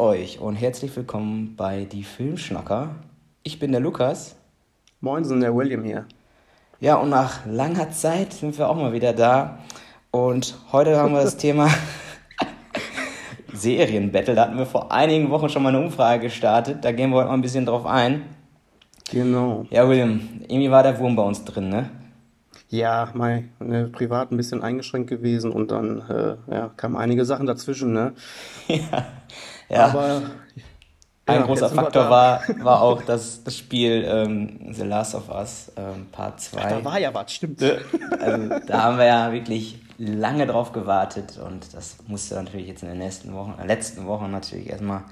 euch und herzlich willkommen bei Die Filmschnacker. Ich bin der Lukas. Moinsen, der William hier. Ja, und nach langer Zeit sind wir auch mal wieder da. Und heute haben wir das Thema Serienbattle. Da hatten wir vor einigen Wochen schon mal eine Umfrage gestartet. Da gehen wir heute mal ein bisschen drauf ein. Genau. Ja, William, irgendwie war der Wurm bei uns drin, ne? Ja, mal ne, privat ein bisschen eingeschränkt gewesen und dann äh, ja, kamen einige Sachen dazwischen, ne? ja. Ja. Aber ein ja, großer Faktor war, war auch das, das Spiel ähm, The Last of Us ähm, Part 2. Da war ja was, stimmt. Also da haben wir ja wirklich lange drauf gewartet und das musste natürlich jetzt in den nächsten Wochen, äh, letzten Wochen natürlich erstmal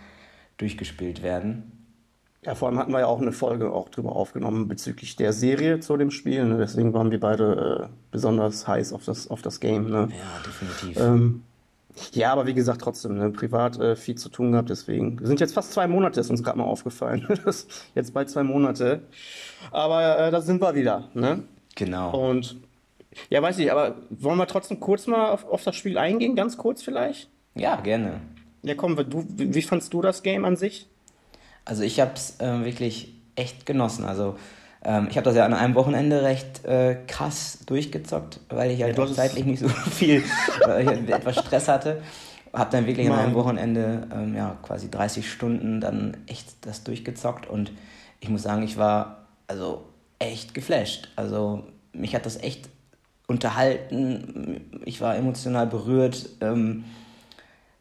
durchgespielt werden. Ja, vor allem hatten wir ja auch eine Folge auch drüber aufgenommen bezüglich der Serie zu dem Spiel. Ne? Deswegen waren wir beide äh, besonders heiß auf das, auf das Game. Ne? Ja, definitiv. Ähm, ja, aber wie gesagt, trotzdem, ne, privat äh, viel zu tun gehabt, deswegen. Wir sind jetzt fast zwei Monate, ist uns gerade mal aufgefallen. Jetzt bald zwei Monate. Aber äh, da sind wir wieder, ne? Genau. Und ja, weiß ich, aber wollen wir trotzdem kurz mal auf, auf das Spiel eingehen, ganz kurz vielleicht? Ja, gerne. Ja, komm, du, wie, wie fandst du das Game an sich? Also ich habe es ähm, wirklich echt genossen. Also ähm, ich habe das ja an einem Wochenende recht äh, krass durchgezockt, weil ich halt es- zeitlich nicht so viel, weil ich halt etwas Stress hatte. Habe dann wirklich an Mann. einem Wochenende ähm, ja quasi 30 Stunden dann echt das durchgezockt und ich muss sagen, ich war also echt geflasht. Also mich hat das echt unterhalten. Ich war emotional berührt. Ähm,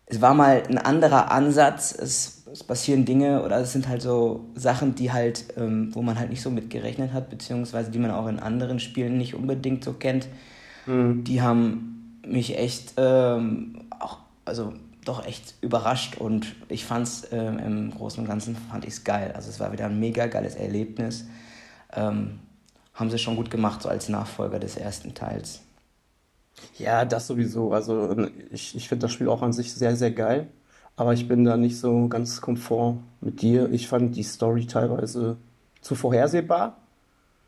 es war mal ein anderer Ansatz. Es, es passieren Dinge oder es sind halt so Sachen, die halt, ähm, wo man halt nicht so mit gerechnet hat, beziehungsweise die man auch in anderen Spielen nicht unbedingt so kennt. Die haben mich echt ähm, auch, also doch echt überrascht und ich fand's ähm, im Großen und Ganzen fand ich's geil. Also es war wieder ein mega geiles Erlebnis. Ähm, haben sie schon gut gemacht, so als Nachfolger des ersten Teils. Ja, das sowieso. Also ich, ich finde das Spiel auch an sich sehr, sehr geil. Aber ich bin da nicht so ganz konform mit dir. Ich fand die Story teilweise zu vorhersehbar,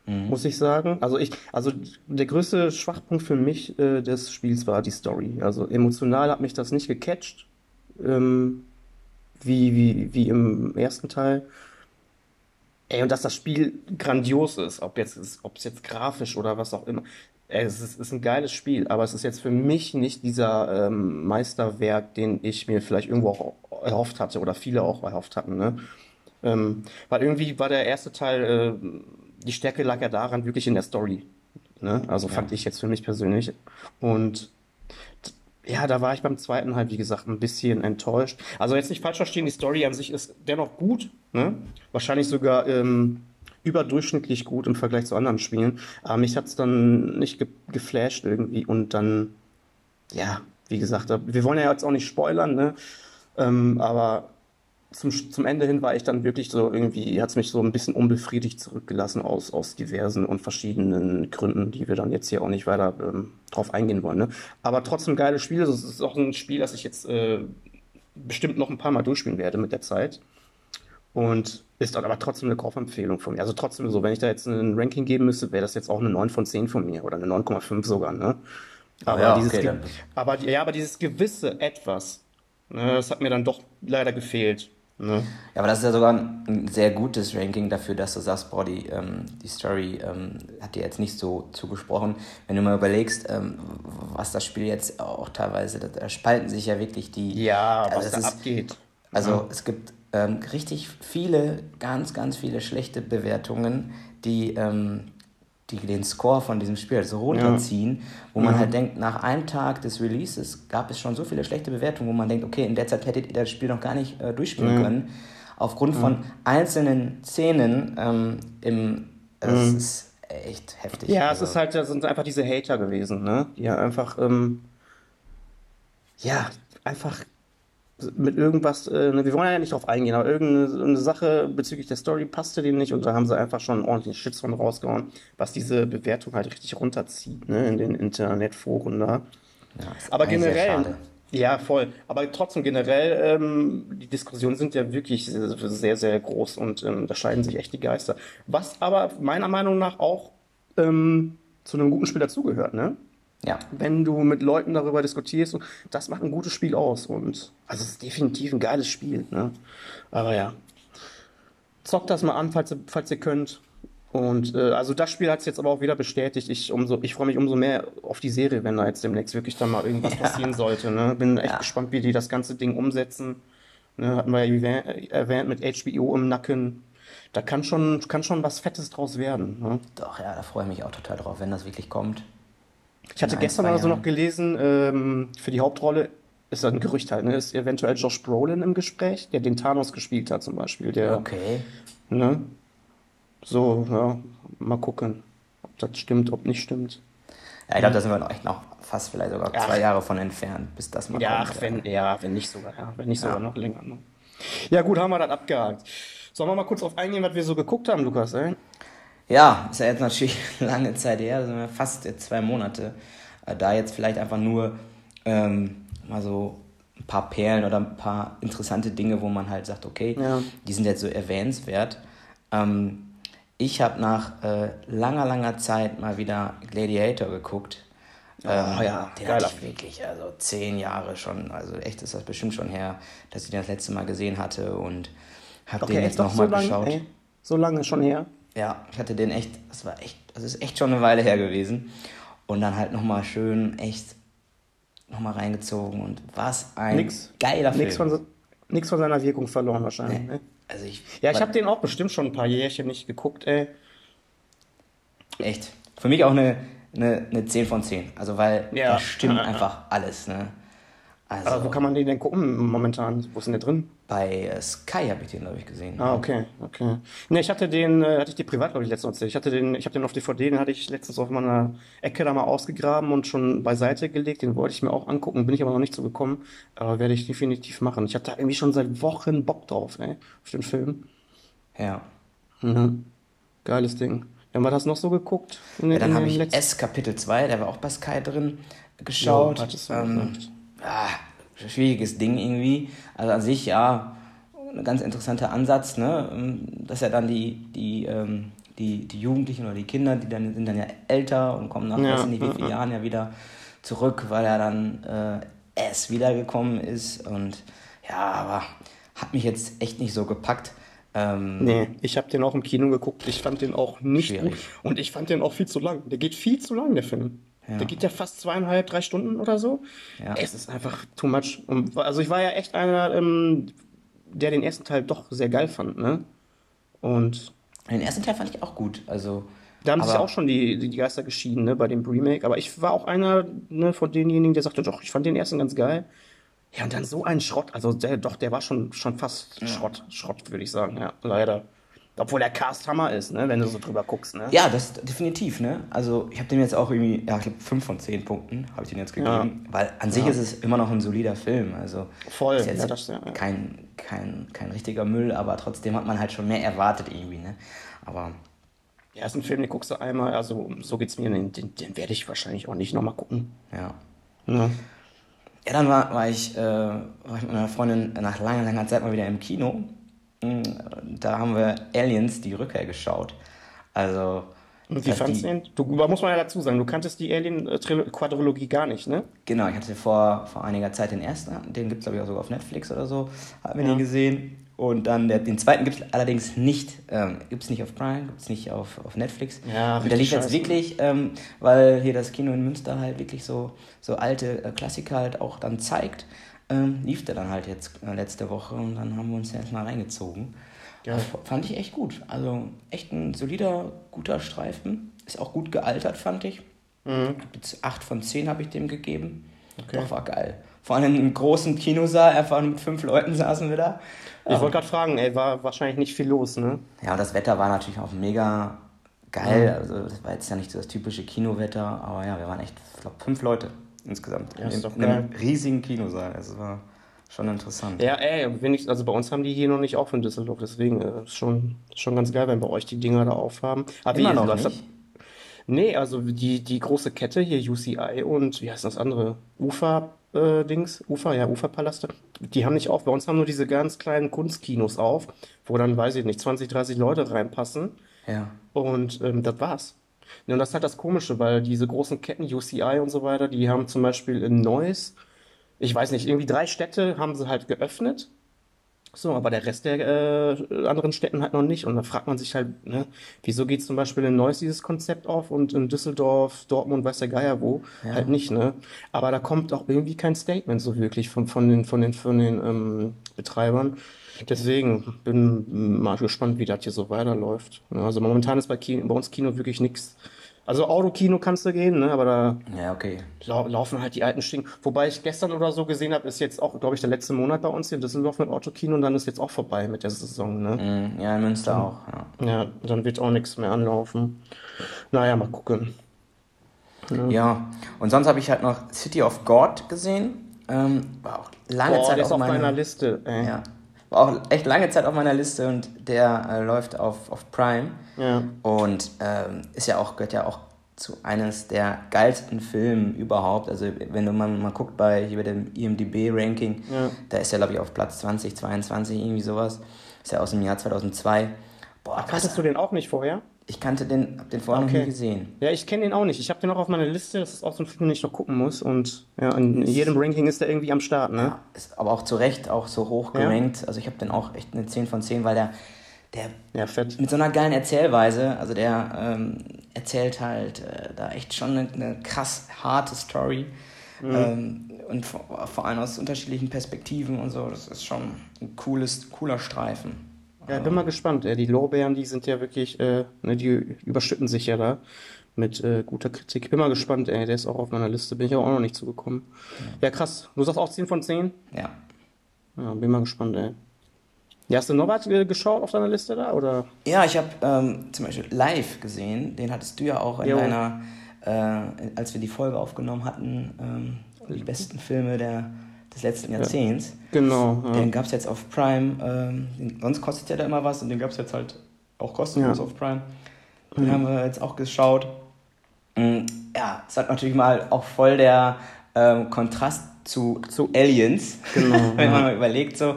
muss ich sagen. Also ich, also der größte Schwachpunkt für mich äh, des Spiels war die Story. Also emotional hat mich das nicht gecatcht, ähm, wie, wie, wie im ersten Teil. Ey, und dass das Spiel grandios ist, ob jetzt, ob es jetzt grafisch oder was auch immer. Es ist, ist ein geiles Spiel, aber es ist jetzt für mich nicht dieser ähm, Meisterwerk, den ich mir vielleicht irgendwo auch erhofft hatte oder viele auch erhofft hatten, ne? Ähm, weil irgendwie war der erste Teil, äh, die Stärke lag ja daran, wirklich in der Story. Ne? Also fand ich jetzt für mich persönlich. Und ja, da war ich beim zweiten halt, wie gesagt, ein bisschen enttäuscht. Also jetzt nicht falsch verstehen, die Story an sich ist dennoch gut. Ne? Wahrscheinlich sogar ähm, überdurchschnittlich gut im Vergleich zu anderen Spielen. Aber mich hat es dann nicht ge geflasht irgendwie. Und dann, ja, wie gesagt, wir wollen ja jetzt auch nicht spoilern, ne? Ähm, aber zum, zum Ende hin war ich dann wirklich so irgendwie, hat es mich so ein bisschen unbefriedigt zurückgelassen aus, aus diversen und verschiedenen Gründen, die wir dann jetzt hier auch nicht weiter ähm, drauf eingehen wollen. Ne? Aber trotzdem geiles Spiel. Es ist auch ein Spiel, das ich jetzt äh, bestimmt noch ein paar Mal durchspielen werde mit der Zeit. Und ist dann aber trotzdem eine Kaufempfehlung von mir. Also trotzdem so, wenn ich da jetzt ein Ranking geben müsste, wäre das jetzt auch eine 9 von 10 von mir oder eine 9,5 sogar, ne? Aber ja, dieses, okay, aber, ja, aber dieses gewisse Etwas, ne, das hat mir dann doch leider gefehlt. Ne? Ja, aber das ist ja sogar ein sehr gutes Ranking dafür, dass du sagst, boah, die, ähm, die Story ähm, hat dir jetzt nicht so zugesprochen. Wenn du mal überlegst, ähm, was das Spiel jetzt auch teilweise, da, spalten sich ja wirklich die. Ja, Also was es da ist- abgeht. Also es gibt ähm, richtig viele, ganz, ganz viele schlechte Bewertungen, die, ähm, die den Score von diesem Spiel so runterziehen, wo man halt denkt, nach einem Tag des Releases gab es schon so viele schlechte Bewertungen, wo man denkt, okay, in der Zeit hättet ihr das Spiel noch gar nicht äh, durchspielen können. Aufgrund von einzelnen Szenen ähm, im, es ist echt heftig. Ja, Also, es ist halt, das sind einfach diese Hater gewesen, ne? Die ja einfach, ähm, ja, einfach mit irgendwas, äh, ne, wir wollen ja nicht drauf eingehen, aber irgendeine Sache bezüglich der Story passte denen nicht und da haben sie einfach schon ordentlich Shitstorm rausgehauen, was diese Bewertung halt richtig runterzieht, ne, in den Internetforen da. ja, Aber sehr generell, ja, voll. Aber trotzdem generell, ähm, die Diskussionen sind ja wirklich sehr, sehr groß und ähm, da scheiden sich echt die Geister. Was aber meiner Meinung nach auch ähm, zu einem guten Spiel dazugehört, ne? Ja. wenn du mit Leuten darüber diskutierst. Und das macht ein gutes Spiel aus. Und also es ist definitiv ein geiles Spiel. Ne? Aber ja, zockt das mal an, falls ihr, falls ihr könnt. Und äh, also das Spiel hat es jetzt aber auch wieder bestätigt. Ich, umso, ich freue mich umso mehr auf die Serie, wenn da jetzt demnächst wirklich dann mal irgendwas passieren sollte. Ne? Bin echt Ja. gespannt, wie die das ganze Ding umsetzen. Ne? Hatten wir ja erwäh- erwähnt mit HBO im Nacken. Da kann schon, kann schon was Fettes draus werden. Ne? Doch, ja, da freue ich mich auch total drauf, wenn das wirklich kommt. Ich hatte gestern zwei oder so Jahren. noch gelesen, ähm, für die Hauptrolle ist das ein Gerücht halt, ne? Ist eventuell Josh Brolin im Gespräch, der den Thanos gespielt hat zum Beispiel. Der, Okay. ne? So, ja, mal gucken, ob das stimmt, ob nicht stimmt. Ja, ich glaube, da sind wir noch echt noch fast vielleicht sogar Ach. zwei Jahre von entfernt, bis das mal Ja, kommt. wenn, ja, wenn nicht sogar, ja, wenn nicht sogar Ja. noch länger. Ne? Ja, gut, haben wir das abgehakt. Sollen wir mal kurz auf eingehen, was wir so geguckt haben, Lukas, ey? Ja, ist ja jetzt natürlich lange Zeit her, sind wir fast jetzt zwei Monate. Äh, Da jetzt vielleicht einfach nur ähm, mal so ein paar Perlen oder ein paar interessante Dinge, wo man halt sagt, okay, Ja. die sind jetzt so erwähnenswert. Ähm, ich habe nach äh, langer, langer Zeit mal wieder Gladiator geguckt. Ähm, Oh ja, den geiler hatte ich wirklich, also zehn Jahre schon, also echt ist das bestimmt schon her, dass ich den das letzte Mal gesehen hatte und habe den jetzt nochmal so geschaut. ey, so lange schon her. Ja, ich hatte den echt, das war echt, das ist echt schon eine Weile her gewesen. Und dann halt nochmal schön, echt nochmal reingezogen und was ein Nix, geiler nix Film. von, nix von seiner Wirkung verloren wahrscheinlich. Ne? Also ich, Ja, ich habe den auch bestimmt schon ein paar Jährchen nicht geguckt, ey. echt, für mich auch eine, eine, eine 10 von 10. Also weil Ja. da stimmt einfach alles, ne? Also Aber wo kann man den denn gucken momentan? Wo ist denn der drin? Bei äh, Sky habe ich den, glaube ich, gesehen. Ah, okay, okay. Ne, ich hatte den, äh, hatte ich dir privat, glaube ich, letztens erzählt. Ich hatte den, ich habe den auf DVD, den hatte ich letztens auf meiner Ecke da mal ausgegraben und schon beiseite gelegt. Den wollte ich mir auch angucken, bin ich aber noch nicht so gekommen. Aber werde ich definitiv machen. Ich hatte da irgendwie schon seit Wochen Bock drauf, ey, auf den Film. Ja. Mhm. Geiles Ding. Dann war das noch so geguckt? In, ja dann habe den ich letzten- S Kapitel 2, der war auch bei Sky drin, geschaut. Du ähm, gesagt. Schwieriges Ding irgendwie. Also an sich, ja, ein ganz interessanter Ansatz, ne? Dass ja dann die, die, ähm, die, die Jugendlichen oder die Kinder, die dann sind dann ja älter und kommen nach Ja, weiß nicht wie vielen ja. Jahren ja wieder zurück, weil er dann äh, S wiedergekommen ist. Und ja, aber hat mich jetzt echt nicht so gepackt. Ähm, Nee, ich habe den auch im Kino geguckt. Ich fand den auch nicht Schwierig. gut. Und ich fand den auch viel zu lang. Der geht viel zu lang, der Film. Ja. Der geht ja fast zweieinhalb, drei Stunden oder so. Ja. Es ist einfach too much. Und, also ich war ja echt einer, ähm, der den ersten Teil doch sehr geil fand, ne? Und Den ersten Teil fand ich auch gut. Also, da haben sich auch schon die, die Geister geschieden, ne, bei dem Remake. Aber ich war auch einer ne, von denjenigen, der sagte, doch, ich fand den ersten ganz geil. Ja, und dann so ein Schrott. Also der, doch, der war schon, schon fast Schrott, Schrott, würde ich sagen, ja, leider. Obwohl der Cast Hammer ist, ne, wenn du so drüber guckst, ne? Ja, das definitiv, ne? Also ich habe dem jetzt auch irgendwie, ja, ich glaube 5 von 10 Punkten habe ich den jetzt gegeben, weil an sich ist es immer noch ein solider Film. Also Voll, ist jetzt ja, das- ja, ja. kein, kein, kein richtiger Müll, aber trotzdem hat man halt schon mehr erwartet irgendwie, ne? Aber Ja, ist ein Film, den guckst du einmal, also so geht's mir, den, den, den werde ich wahrscheinlich auch nicht nochmal gucken. ja. Ne? Ja, dann war, war, ich, äh, war ich mit meiner Freundin nach langer, langer Zeit mal wieder im Kino. Mm, Da haben wir Aliens, die Rückkehr geschaut. Also. Und wie heißt, fandst du den? Du, muss man ja dazu sagen, du kanntest die Alien-Quadrologie gar nicht, ne? Genau, ich hatte vor, vor einiger Zeit den ersten, den gibt es glaube ich auch sogar auf Netflix oder so, haben wir Ja. den gesehen. Und dann der, den zweiten gibt es allerdings nicht, ähm, gibt es nicht auf Prime, gibt es nicht auf, auf Netflix. Ja, Und der lief jetzt wirklich, ähm, weil hier das Kino in Münster halt wirklich so, so alte äh, Klassiker halt auch dann zeigt, ähm, lief der dann halt jetzt äh, letzte Woche und dann haben wir uns jetzt mal reingezogen. F- Fand ich echt gut. Also echt ein solider, guter Streifen. Ist auch gut gealtert, fand ich. Jetzt 8 von 10 habe ich dem gegeben. Okay. Doch, war geil. Vor allem im großen Kinosaal, einfach mit fünf Leuten saßen wir da. Ich wollte gerade fragen, ey, war wahrscheinlich nicht viel los, ne? Ja, und das Wetter war natürlich auch mega geil. Also, das war jetzt ja nicht so das typische Kinowetter, aber ja, wir waren echt, ich glaube, fünf Leute insgesamt. Ja, in, in einem riesigen Kinosaal. Es war schon interessant. Ja, ey, ich, also bei uns haben die hier noch nicht auf in Düsseldorf, deswegen äh, ist schon, schon ganz geil, wenn bei euch die Dinger da aufhaben. Aber Immer noch nicht? Nee, also die, die große Kette hier, UCI und wie heißt das andere? Ufa, ja, Ufa-Palaste. Die haben nicht auf. Bei uns haben nur diese ganz kleinen Kunstkinos auf, wo dann, weiß ich nicht, 20, 30 Leute reinpassen. Ja. Und ähm, das war's. Ja, und das ist halt das Komische, weil diese großen Ketten, UCI und so weiter, die haben zum Beispiel in Neuss, ich weiß nicht, irgendwie drei Städte haben sie halt geöffnet. So, aber der Rest der äh, anderen Städten halt noch nicht. Und da fragt man sich halt, ne, wieso geht zum Beispiel in Neuss dieses Konzept auf und in Düsseldorf, Dortmund, weiß der Geier wo, halt nicht, ne? Aber da kommt auch irgendwie kein Statement so wirklich von, von den, von den, von den ähm, Betreibern. Deswegen bin mal gespannt, wie das hier so weiterläuft. Ja, also momentan ist bei, Kino, bei uns Kino wirklich nichts. Also Autokino kannst du gehen, ne? aber da Ja, okay. lau laufen halt die alten Stinken. Wobei ich gestern oder so gesehen habe, ist jetzt auch, glaube ich, der letzte Monat bei uns hier in Düsseldorf mit Autokino und dann ist jetzt auch vorbei mit der Saison. Ne? Mhm, Ja, in Münster auch. Ja. Ja, dann wird auch nichts mehr anlaufen. Naja, mal gucken. ja, und sonst habe ich halt noch City of God gesehen. Ähm, war auch lange Boah, Zeit auf auf meiner meiner Liste. Ey. Ja. War auch echt lange Zeit auf meiner Liste und der äh, läuft auf, auf Prime. Ja. Und ähm, ist ja auch, gehört ja auch zu eines der geilsten Filme überhaupt. Also wenn du mal, mal guckt bei hier bei dem IMDB-Ranking, Ja. da ist er, glaube ich, auf Platz 20, 22, irgendwie sowas. Ist ja aus dem Jahr 2002. Boah, Kanntest du den auch nicht vorher? Ich kannte den, hab den vorher noch Okay. nie gesehen. Ja, ich kenne den auch nicht. Ich habe den auch auf meiner Liste. Das ist auch so ein Film, den ich noch gucken muss. Und ja, in jedem Ranking ist der irgendwie am Start, ne? Ja, ist aber auch zu Recht auch so hoch Ja. gerankt. Also ich habe den auch echt eine 10 von 10, weil der, der Ja, mit so einer geilen Erzählweise, also der ähm, erzählt halt äh, da echt schon eine, eine krass harte Story. Ähm, und vor, vor allem aus unterschiedlichen Perspektiven und so. Das ist schon ein cooles, cooler Streifen. Ja, bin mal gespannt. Ey. Die Lorbeeren, die sind ja wirklich, äh, ne, die überschütten sich ja da mit äh, guter Kritik. Bin mal gespannt, ey. Der ist auch auf meiner Liste. Bin ich aber auch noch nicht zugekommen. Ja, krass. Du sagst auch 10 von 10? Ja. Ja, bin mal gespannt, ey. Ja, hast du noch was äh, geschaut auf deiner Liste da? Oder? Ja, ich habe ähm, zum Beispiel live gesehen, den hattest du ja auch in Jo. deiner, äh, als wir die Folge aufgenommen hatten, ähm, die besten Filme der, des letzten Jahrzehnts. Genau. Ja. Den gab es jetzt auf Prime, ähm, sonst kostet ja da immer was und den gab es jetzt halt auch kostenlos Ja. auf Prime. Den haben wir jetzt auch geschaut. Mm, Ja, es hat natürlich mal auch voll der ähm, Kontrast zu, zu Aliens, Genau, wenn man mal überlegt so,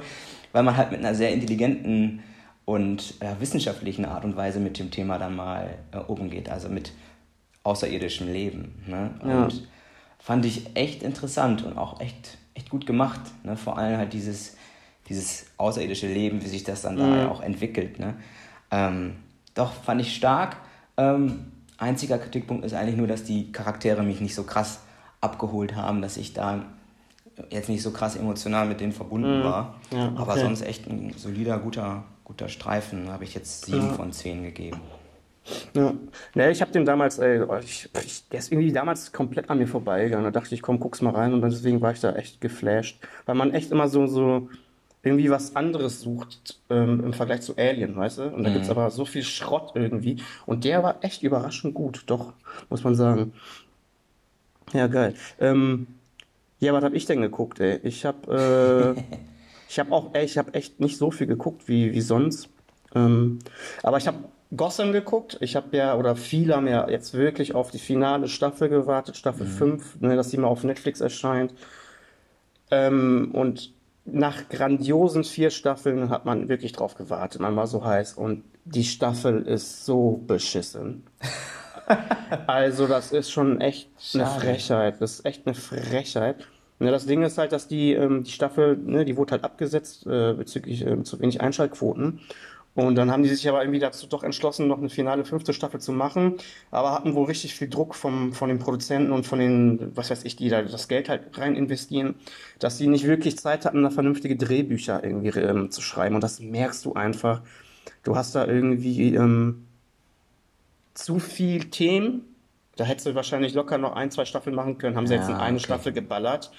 weil man halt mit einer sehr intelligenten und äh, wissenschaftlichen Art und Weise mit dem Thema dann mal äh, umgeht, also mit außerirdischem Leben. Ne? Ja. Und fand ich echt interessant und auch echt, echt gut gemacht. Ne? Vor allem halt dieses, dieses außerirdische Leben, wie sich das dann da Mhm. auch entwickelt. Ne? Ähm, doch, fand ich stark. Ähm, einziger Kritikpunkt ist eigentlich nur, dass die Charaktere mich nicht so krass abgeholt haben, dass ich da jetzt nicht so krass emotional mit denen verbunden war. Mhm. Ja, Aber okay. sonst echt ein solider, guter, guter Streifen. Habe ich jetzt sieben Ja. von zehn gegeben. Ja. Ne, ich habe den damals, ey, ich, ich, der ist irgendwie damals komplett an mir vorbeigegangen. Da dachte ich, komm, guck's mal rein und deswegen war ich da echt geflasht. Weil man echt immer so, so irgendwie was anderes sucht ähm, im Vergleich zu Alien, weißt du? Und da gibt's aber so viel Schrott irgendwie. Und der war echt überraschend gut, doch, muss man sagen. Ja, geil. Ähm, ja, was habe ich denn geguckt, ey? Ich habe äh, ich habe auch, ey, ich habe echt nicht so viel geguckt wie, wie sonst. Ähm, aber ich habe Gotham geguckt. Ich habe ja, oder viele haben ja jetzt wirklich auf die finale Staffel gewartet, Staffel 5, ne, dass die mal auf Netflix erscheint. Ähm, und nach grandiosen vier Staffeln hat man wirklich drauf gewartet. Man war so heiß und die Staffel ist so beschissen. Also, das ist schon echt eine Schade. Frechheit. Das ist echt eine Frechheit. Ne, das Ding ist halt, dass die, ähm, die Staffel, ne, die wurde halt abgesetzt äh, bezüglich ähm, zu wenig Einschaltquoten. Und dann haben die sich aber irgendwie dazu doch entschlossen, noch eine finale fünfte Staffel zu machen, aber hatten wohl richtig viel Druck vom, von den Produzenten und von den, was weiß ich, die da das Geld halt rein investieren, dass sie nicht wirklich Zeit hatten, da vernünftige Drehbücher irgendwie ähm, zu schreiben. Und das merkst du einfach. Du hast da irgendwie ähm, zu viel Themen. Da hättest du wahrscheinlich locker noch ein, zwei Staffeln machen können. Haben sie jetzt in Ja, eine okay. Staffel geballert.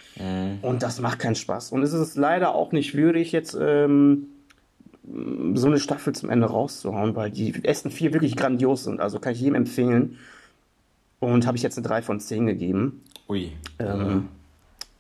Und das macht keinen Spaß. Und es ist leider auch nicht würdig, jetzt ähm, so eine Staffel zum Ende rauszuhauen, weil die ersten vier wirklich grandios sind. Also kann ich jedem empfehlen. Und habe ich jetzt eine 3 von 10 gegeben. Ui. Ähm,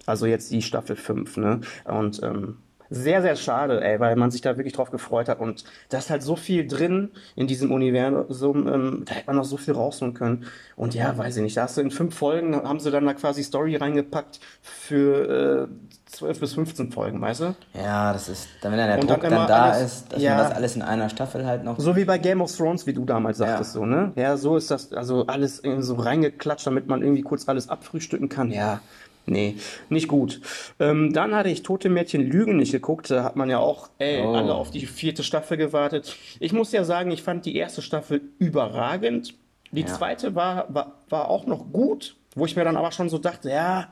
also jetzt die Staffel 5, ne? Und ähm, sehr, sehr schade, ey, weil man sich da wirklich drauf gefreut hat. Und da ist halt so viel drin in diesem Universum, ähm, da hätte man noch so viel rausholen können. Und ja, weiß ich nicht, da hast du in fünf Folgen, haben sie dann da quasi Story reingepackt für äh, 12 bis 15 Folgen, weißt du? Ja, das ist, dann wenn dann der Und Druck dann dann, da alles- ist, dass ja. man das alles in einer Staffel halt noch. So wie bei Game of Thrones, wie du damals sagtest, Ja. so, ne? Ja, so ist das, also alles so reingeklatscht, damit man irgendwie kurz alles abfrühstücken kann. Ja, nee, nicht gut. Ähm, dann hatte ich Tote Mädchen Lügen nicht geguckt. Da hat man ja auch, ey, Oh. alle auf die vierte Staffel gewartet. Ich muss ja sagen, ich fand die erste Staffel überragend. Die Ja. zweite war, war, war auch noch gut, wo ich mir dann aber schon so dachte, ja,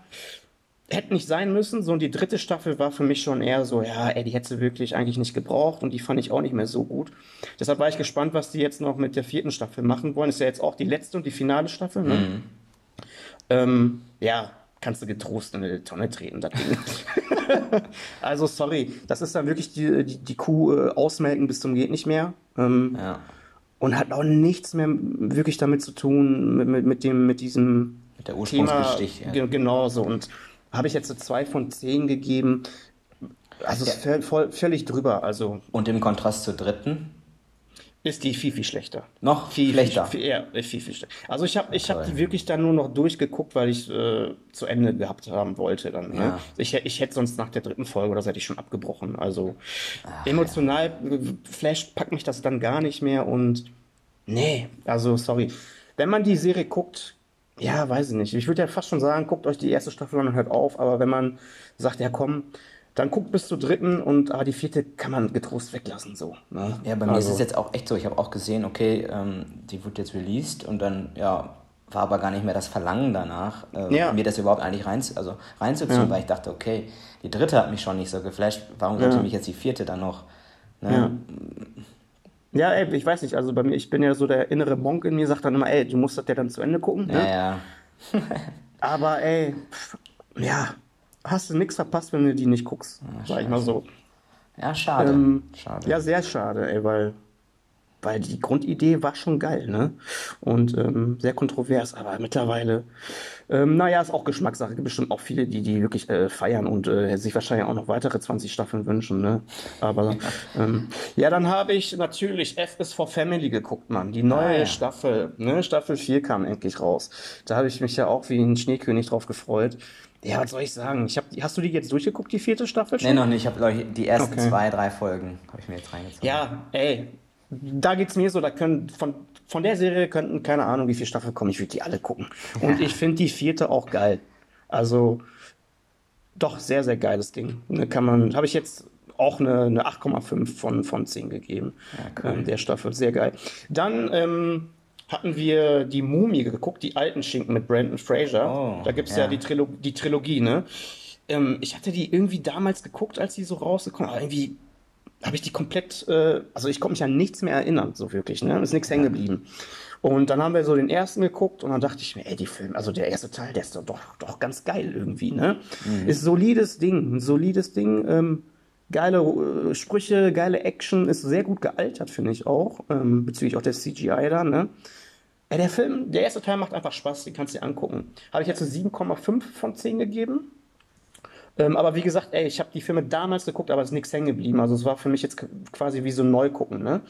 hätte nicht sein müssen. So, und die dritte Staffel war für mich schon eher so, ja, ey, die hätte sie wirklich eigentlich nicht gebraucht und die fand ich auch nicht mehr so gut. Deshalb war ich gespannt, was die jetzt noch mit der vierten Staffel machen wollen. Ist ja jetzt auch die letzte und die finale Staffel, ne? Ähm, ja, kannst du getrost in eine Tonne treten, das Ding. also, sorry, das ist dann wirklich die, die, die Kuh äh, ausmelken bis zum geht nicht mehr. Ähm, Ja. und hat auch nichts mehr wirklich damit zu tun, mit, mit, mit dem, mit diesem Mit der Thema. Ursprungsgeschichte. Ge genau so. Und habe ich jetzt so zwei von zehn gegeben. Also völ- voll, völlig drüber. Also Und im Kontrast zur dritten ist die viel, viel schlechter. noch Viel, schlechter. Viel, ja, viel, viel schlechter. Also ich habe ich hab die wirklich dann nur noch durchgeguckt, weil ich äh, zu Ende gehabt haben wollte. Dann, ne? Ja. ich, ich hätte sonst nach der dritten Folge oder so hätte ich schon abgebrochen. Also emotional äh, Flash packt mich das dann gar nicht mehr und nee, also sorry. Wenn man die Serie guckt, ja, weiß ich nicht. Ich würde ja fast schon sagen, guckt euch die erste Staffel an und hört auf, aber wenn man sagt, ja komm, dann guckt bis zur dritten und ah, die vierte kann man getrost weglassen. So, ne? Ja, bei mir ist Also- es jetzt auch echt so. Ich habe auch gesehen, okay, ähm, die wird jetzt released und dann, ja, war aber gar nicht mehr das Verlangen danach, äh, Ja. mir das überhaupt eigentlich rein, also reinzuziehen, Ja. weil ich dachte, okay, die dritte hat mich schon nicht so geflasht, warum Ja. sollte mich jetzt die vierte dann noch, ne? Ja. Ja, ey, ich weiß nicht, also bei mir, ich bin ja so der innere Monk in mir, sagt dann immer, ey, du musst das ja dann zu Ende gucken. Ja, Ne? ja. Aber ey, pff, ja, hast du nichts verpasst, wenn du die nicht guckst, sag ich mal so. Ja, schade. Ähm, schade. Ja, sehr schade, ey, weil, weil die Grundidee war schon geil, ne? Und ähm, sehr kontrovers, aber mittlerweile, ähm, naja, ist auch Geschmackssache. Gibt bestimmt auch viele, die die wirklich äh, feiern und äh, sich wahrscheinlich auch noch weitere 20 Staffeln wünschen, ne? Aber ähm, ja, dann habe ich natürlich F is for Family geguckt, Mann. Die neue Ah, ja. Staffel, ne? Staffel 4 kam endlich raus. Da habe ich mich ja auch wie ein Schneekönig drauf gefreut. Ja, was soll ich sagen? Ich hab, hast du die jetzt durchgeguckt, die vierte Staffel schon? Nee, noch nicht. Ich habe die ersten Okay. zwei, drei Folgen habe ich mir jetzt reingezogen. Ja, ey, da geht's mir so, da können von, von der Serie könnten keine Ahnung, wie viele Staffeln kommen, ich würde die alle gucken. Und ich finde die vierte auch geil. Also doch sehr, sehr geiles Ding. Ne, kann man, habe ich jetzt auch eine, eine 8,5 von, von 10 gegeben. ähm, der Staffel, sehr geil. Dann ähm, hatten wir die Mumie geguckt, die alten Schinken mit Brandon Fraser. Oh, da gibt's ja, ja. die, Trilo die Trilogie, ne? Ähm, ich hatte die irgendwie damals geguckt, als die so rausgekommen aber irgendwie habe ich die komplett, äh, also ich konnte mich an nichts mehr erinnern, so wirklich, ne? Ist nichts hängen geblieben. Und dann haben wir so den ersten geguckt und dann dachte ich mir, ey, die Filme, also der erste Teil, der ist doch, doch, doch ganz geil irgendwie, ne? Ist solides Ding, ein solides Ding, ähm, geile äh, Sprüche, geile Action, ist sehr gut gealtert, finde ich auch, ähm, bezüglich auch der CGI da, ne? Ey, der Film, der erste Teil macht einfach Spaß, den kannst du dir angucken. Habe ich jetzt eine 7,5 von 10 gegeben. Ähm, aber wie gesagt, ey, ich habe die Filme damals geguckt, aber es ist nichts hängen geblieben. Also es war für mich jetzt quasi wie so ein Neugucken. Ne?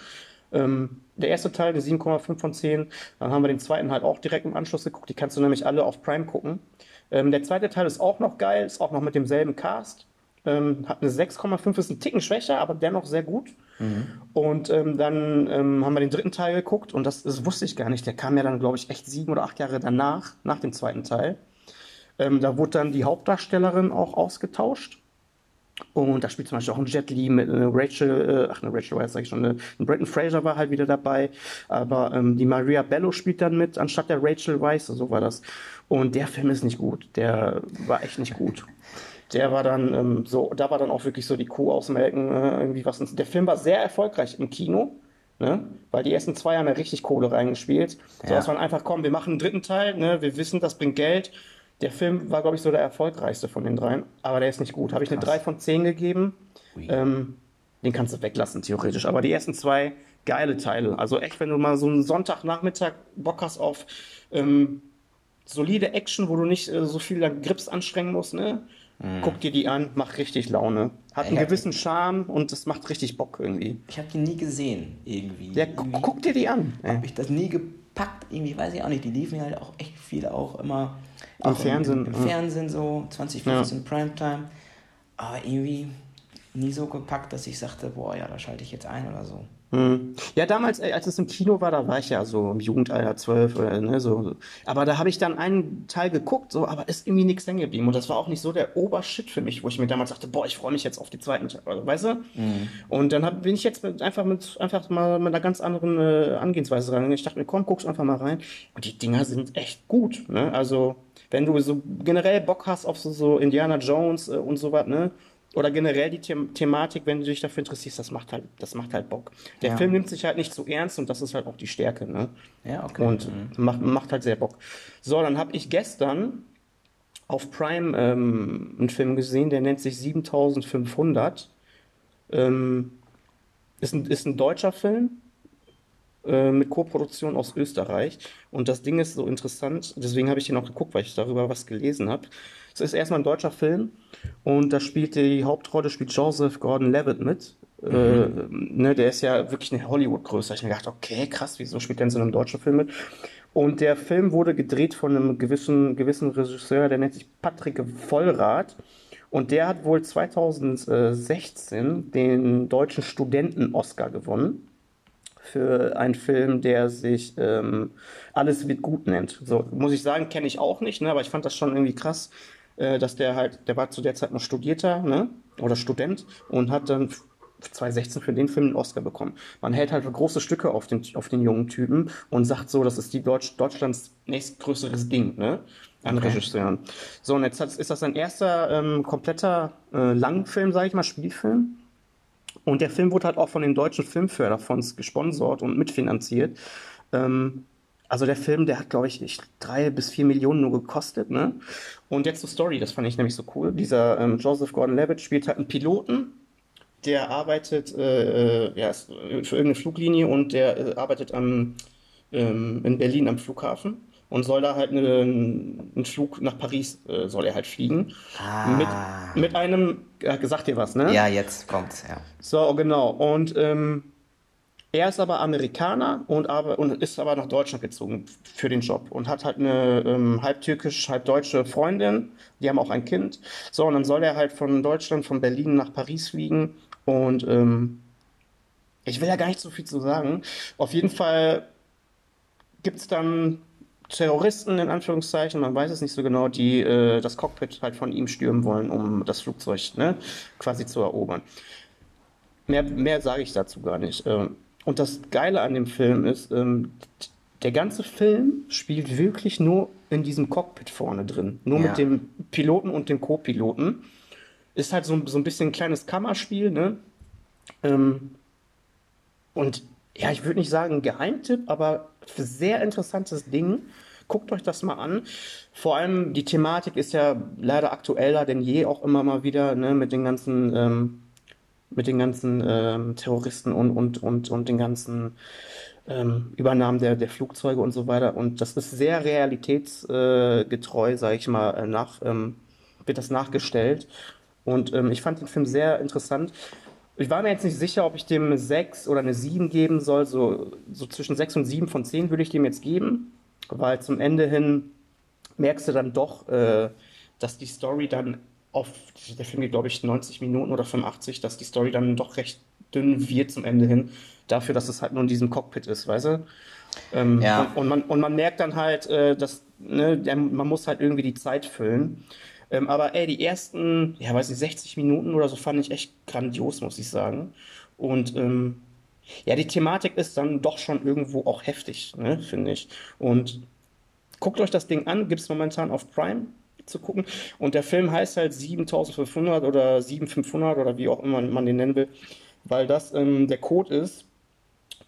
Ähm, der erste Teil, eine 7,5 von 10. Dann haben wir den zweiten halt auch direkt im Anschluss geguckt. Die kannst du nämlich alle auf Prime gucken. Ähm, der zweite Teil ist auch noch geil, ist auch noch mit demselben Cast. Ähm, hat eine 6,5, ist ein Ticken schwächer, aber dennoch sehr gut. Und ähm, dann ähm, haben wir den dritten Teil geguckt und das, das wusste ich gar nicht. Der kam ja dann, glaube ich, echt sieben oder acht Jahre danach, nach dem zweiten Teil. Ähm, da wurde dann die Hauptdarstellerin auch ausgetauscht. Und da spielt zum Beispiel auch ein Jet Li mit äh, Rachel, äh, ach ne, Rachel Weisz sag ich schon, ne, ein Bretton Fraser war halt wieder dabei, aber ähm, die Maria Bello spielt dann mit, anstatt der Rachel Weisz, so war das. Und der Film ist nicht gut, der war echt nicht gut. Der war dann ähm, so, da war dann auch wirklich so die Kuh ausmelken, äh, irgendwie was. Der Film war sehr erfolgreich im Kino, ne? weil die ersten zwei haben ja richtig Kohle reingespielt. So, Ja. dass man einfach, komm, wir machen einen dritten Teil, ne? wir wissen, das bringt Geld. Der Film war, glaube ich, so der erfolgreichste von den dreien, aber der ist nicht gut. Habe ich eine 3 von 10 gegeben. Ähm, den kannst du weglassen, theoretisch. Aber die ersten zwei, geile Teile. Also echt, wenn du mal so einen Sonntagnachmittag Bock hast auf ähm, solide Action, wo du nicht äh, so viel dann Grips anstrengen musst, ne? Guck dir die an, macht richtig Laune. Hat einen gewissen Charme und das macht richtig Bock irgendwie. Ich habe die nie gesehen, irgendwie. Ja, guck dir die an. Habe ich das nie gepackt, irgendwie weiß ich auch nicht. Die liefen halt auch echt viele auch immer Im Fernsehen. Im, im Fernsehen so, 2015 ja. Primetime. Aber irgendwie nie so gepackt, dass ich sagte, boah, ja, da schalte ich jetzt ein oder so. Hm. Ja, damals, als es im Kino war, da war ich ja so im Jugendalter 12 oder ne, so. Aber da habe ich dann einen Teil geguckt, so, aber ist irgendwie nichts hängen geblieben. Und das war auch nicht so der Obershit für mich, wo ich mir damals dachte, boah, ich freue mich jetzt auf die zweiten Teil, also, weißt du? Mhm. Und dann hab, bin ich jetzt mit, einfach mit einfach mal mit einer ganz anderen äh, Angehensweise rein. Ich dachte mir, komm, guck's einfach mal rein. Und die Dinger sind echt gut, ne? Also, wenn du so generell Bock hast auf so, so Indiana Jones äh, und so was, ne? Oder generell die The Thematik, wenn du dich dafür interessierst, das macht halt, das macht halt Bock. Der ja. Film nimmt sich halt nicht so ernst und das ist halt auch die Stärke, ne? Ja, okay. Und mhm. macht, macht halt sehr Bock. So, dann habe ich gestern auf Prime ähm, einen Film gesehen, der nennt sich 7500. Ähm, ist, ein, ist ein deutscher Film mit Co-Produktion aus Österreich. Und das Ding ist so interessant, deswegen habe ich den auch geguckt, weil ich darüber was gelesen habe. Es ist erstmal ein deutscher Film und da spielt die Hauptrolle spielt Joseph Gordon-Levitt mit. Mhm. Äh, ne, der ist ja wirklich eine Hollywood-Größe. Ich mir gedacht, okay, krass, wieso spielt der in so einem deutschen Film mit? Und der Film wurde gedreht von einem gewissen, gewissen Regisseur, der nennt sich Patrick Vollrath. Und der hat wohl 2016 den deutschen Studenten-Oscar gewonnen für einen Film, der sich ähm, Alles wird gut nennt. So, muss ich sagen, kenne ich auch nicht, ne, aber ich fand das schon irgendwie krass, äh, dass der halt, der war zu der Zeit noch Studierter, ne? Oder Student und hat dann 2016 für den Film einen Oscar bekommen. Man hält halt große Stücke auf den, auf den jungen Typen und sagt so, das ist die Deutsch, Deutschlands nächstgrößeres Ding, ne? An okay. Regisseuren. So, und jetzt hat, ist das sein erster ähm, kompletter äh, Langfilm, sage ich mal, Spielfilm. Und der Film wurde halt auch von den deutschen Filmförderfonds gesponsert und mitfinanziert. Ähm, also der Film, der hat, glaube ich, drei bis vier Millionen nur gekostet. Ne? Und jetzt zur Story, das fand ich nämlich so cool. Dieser ähm, Joseph Gordon-Levitt spielt halt einen Piloten, der arbeitet äh, äh ja, für irgendeine Fluglinie und der äh, arbeitet am, ähm, in Berlin am Flughafen und soll da halt eine, einen Flug nach Paris äh, soll er halt fliegen. Ah. Mit, mit einem, äh, gesagt dir was, ne? Ja, jetzt kommt's, ja. So, genau. Und ähm, er ist aber Amerikaner und, aber, und ist aber nach Deutschland gezogen für den Job und hat halt eine ähm, halb türkisch, halb deutsche Freundin. Die haben auch ein Kind. So, und dann soll er halt von Deutschland, von Berlin nach Paris fliegen. Und ähm, ich will ja gar nicht so viel zu sagen. Auf jeden Fall gibt es dann Terroristen in Anführungszeichen, man weiß es nicht so genau, die äh, das Cockpit halt von ihm stürmen wollen, um das Flugzeug ne, quasi zu erobern. Mehr, mehr sage ich dazu gar nicht. Ähm, und das Geile an dem Film ist, ähm, der ganze Film spielt wirklich nur in diesem Cockpit vorne drin. Nur ja. mit dem Piloten und dem Co-Piloten. Ist halt so, so ein bisschen ein kleines Kammerspiel, ne? Ähm, und ja, ich würde nicht sagen Geheimtipp, aber sehr interessantes Ding. Guckt euch das mal an. Vor allem die Thematik ist ja leider aktueller denn je, auch immer mal wieder ne, mit den ganzen, ähm, mit den ganzen ähm, Terroristen und, und, und, und den ganzen ähm, Übernahmen der, der Flugzeuge und so weiter. Und das ist sehr realitätsgetreu, äh, sage ich mal, äh, nach, ähm, wird das nachgestellt. Und ähm, ich fand den Film sehr interessant. Ich war mir jetzt nicht sicher, ob ich dem eine 6 oder eine 7 geben soll. So, so zwischen 6 und 7 von 10 würde ich dem jetzt geben, weil zum Ende hin merkst du dann doch, äh, dass die Story dann auf, der Film geht glaube ich 90 Minuten oder 85, dass die Story dann doch recht dünn wird zum Ende hin, dafür, dass es halt nur in diesem Cockpit ist, weißt du? Ähm, ja. und, und, man, und man merkt dann halt, äh, dass ne, man muss halt irgendwie die Zeit füllen. Ähm, aber ey, die ersten, ja, weiß ich, 60 Minuten oder so fand ich echt grandios, muss ich sagen. Und ähm, ja, die Thematik ist dann doch schon irgendwo auch heftig, ne, finde ich. Und guckt euch das Ding an, gibt es momentan auf Prime zu gucken. Und der Film heißt halt 7500 oder 7500 oder wie auch immer man den nennen will, weil das ähm, der Code ist.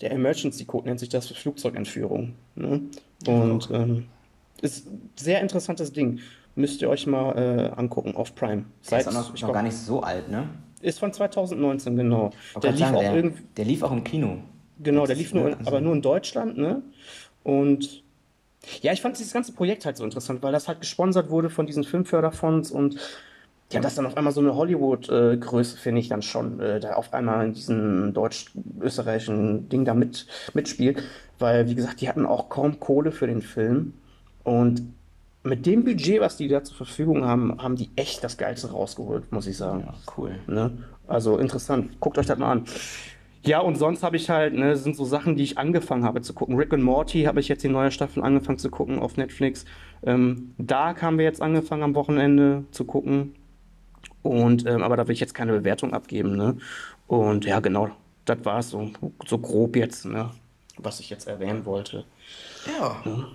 Der Emergency Code nennt sich das für Flugzeugentführung. Ne? Und ähm, ist ein sehr interessantes Ding müsst ihr euch mal äh, angucken auf Prime. Der ist auch noch, noch gar nicht so alt, ne? Ist von 2019, genau. Der lief, sagen, auch der, der lief auch im Kino. Genau, der lief nur, in, aber nur in Deutschland, ne? Und ja, ich fand dieses ganze Projekt halt so interessant, weil das halt gesponsert wurde von diesen Filmförderfonds und Ja, das dann auf einmal so eine Hollywood-Größe, finde ich dann schon, äh, da auf einmal in diesem deutsch-österreichischen Ding da mit, mitspielt. Weil, wie gesagt, die hatten auch kaum Kohle für den Film. Und mit dem Budget, was die da zur Verfügung haben, haben die echt das Geilste rausgeholt, muss ich sagen. Ja, cool. Ne? Also interessant. Guckt euch das mal an. Ja, und sonst habe ich halt, ne, sind so Sachen, die ich angefangen habe zu gucken. Rick and Morty habe ich jetzt die neue Staffel angefangen zu gucken auf Netflix. Ähm, Dark haben wir jetzt angefangen am Wochenende zu gucken. Und, ähm, aber da will ich jetzt keine Bewertung abgeben, ne? Und ja, genau, das war es so, so grob jetzt, ne? Was ich jetzt erwähnen wollte. Ja. Ja,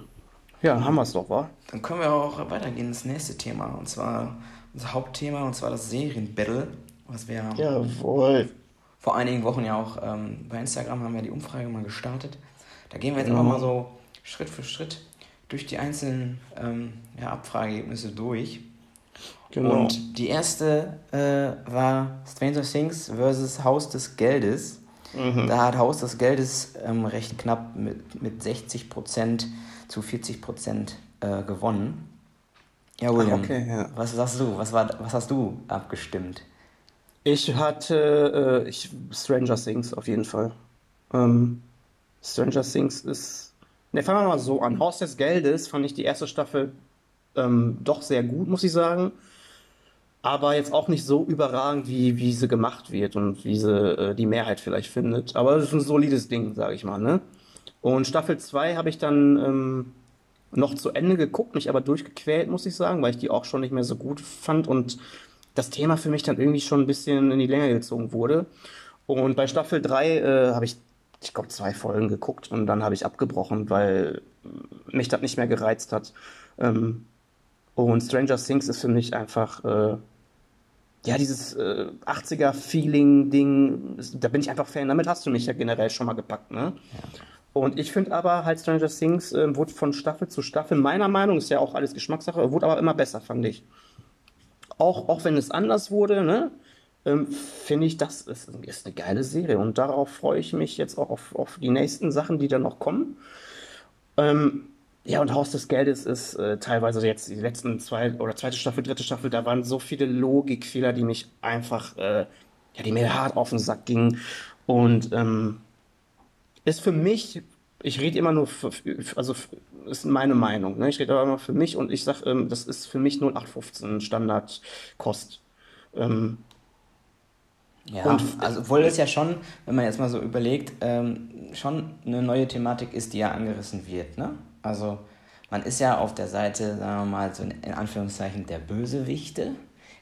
haben wir es doch, wa? Dann können wir auch weitergehen ins nächste Thema. Und zwar unser Hauptthema, und zwar das Serienbattle, was wir Jawohl. vor einigen Wochen ja auch ähm, bei Instagram haben wir die Umfrage mal gestartet. Da gehen wir jetzt Genau. einfach mal so Schritt für Schritt durch die einzelnen ähm, ja, Abfrageergebnisse durch. Genau. Und die erste äh, war Stranger Things versus Haus des Geldes. Mhm. Da hat Haus des Geldes ähm, recht knapp mit, mit 60% zu 40% äh, gewonnen. Ja, William, okay, ja. was sagst du? Was, war, was hast du abgestimmt? Ich hatte äh, ich, Stranger Things auf jeden Fall. Ähm, Stranger Things ist. Ne, fangen wir mal so an. Haus des Geldes fand ich die erste Staffel ähm, doch sehr gut, muss ich sagen. Aber jetzt auch nicht so überragend, wie, wie sie gemacht wird und wie sie äh, die Mehrheit vielleicht findet. Aber es ist ein solides Ding, sage ich mal, ne? Und Staffel 2 habe ich dann ähm, noch zu Ende geguckt, mich aber durchgequält, muss ich sagen, weil ich die auch schon nicht mehr so gut fand und das Thema für mich dann irgendwie schon ein bisschen in die Länge gezogen wurde. Und bei Staffel 3 äh, habe ich, ich glaube, zwei Folgen geguckt und dann habe ich abgebrochen, weil mich das nicht mehr gereizt hat. Ähm, und Stranger Things ist für mich einfach, äh, ja, dieses äh, 80er-Feeling-Ding, da bin ich einfach Fan. Damit hast du mich ja generell schon mal gepackt, ne? Und ich finde aber halt Stranger Things äh, wurde von Staffel zu Staffel, meiner Meinung, ist ja auch alles Geschmackssache, wurde aber immer besser, fand ich. Auch, auch wenn es anders wurde, ne? Ähm, finde ich, das ist, ist eine geile Serie. Und darauf freue ich mich jetzt auch auf, auf die nächsten Sachen, die dann noch kommen. Ähm, ja, und Haus des Geldes ist äh, teilweise jetzt die letzten zwei oder zweite Staffel, dritte Staffel, da waren so viele Logikfehler, die mich einfach, äh, ja, die mir hart auf den Sack gingen. Und ähm, ist für mich, ich rede immer nur, für, also ist meine Meinung, ne? Ich rede aber immer für mich und ich sage, ähm, das ist für mich 0815 Standardkost. Ähm, Ja, Und- also obwohl es ja schon, wenn man jetzt mal so überlegt, ähm, schon eine neue Thematik ist, die ja angerissen wird. Ne? Also man ist ja auf der Seite, sagen wir mal, so in Anführungszeichen der Bösewichte,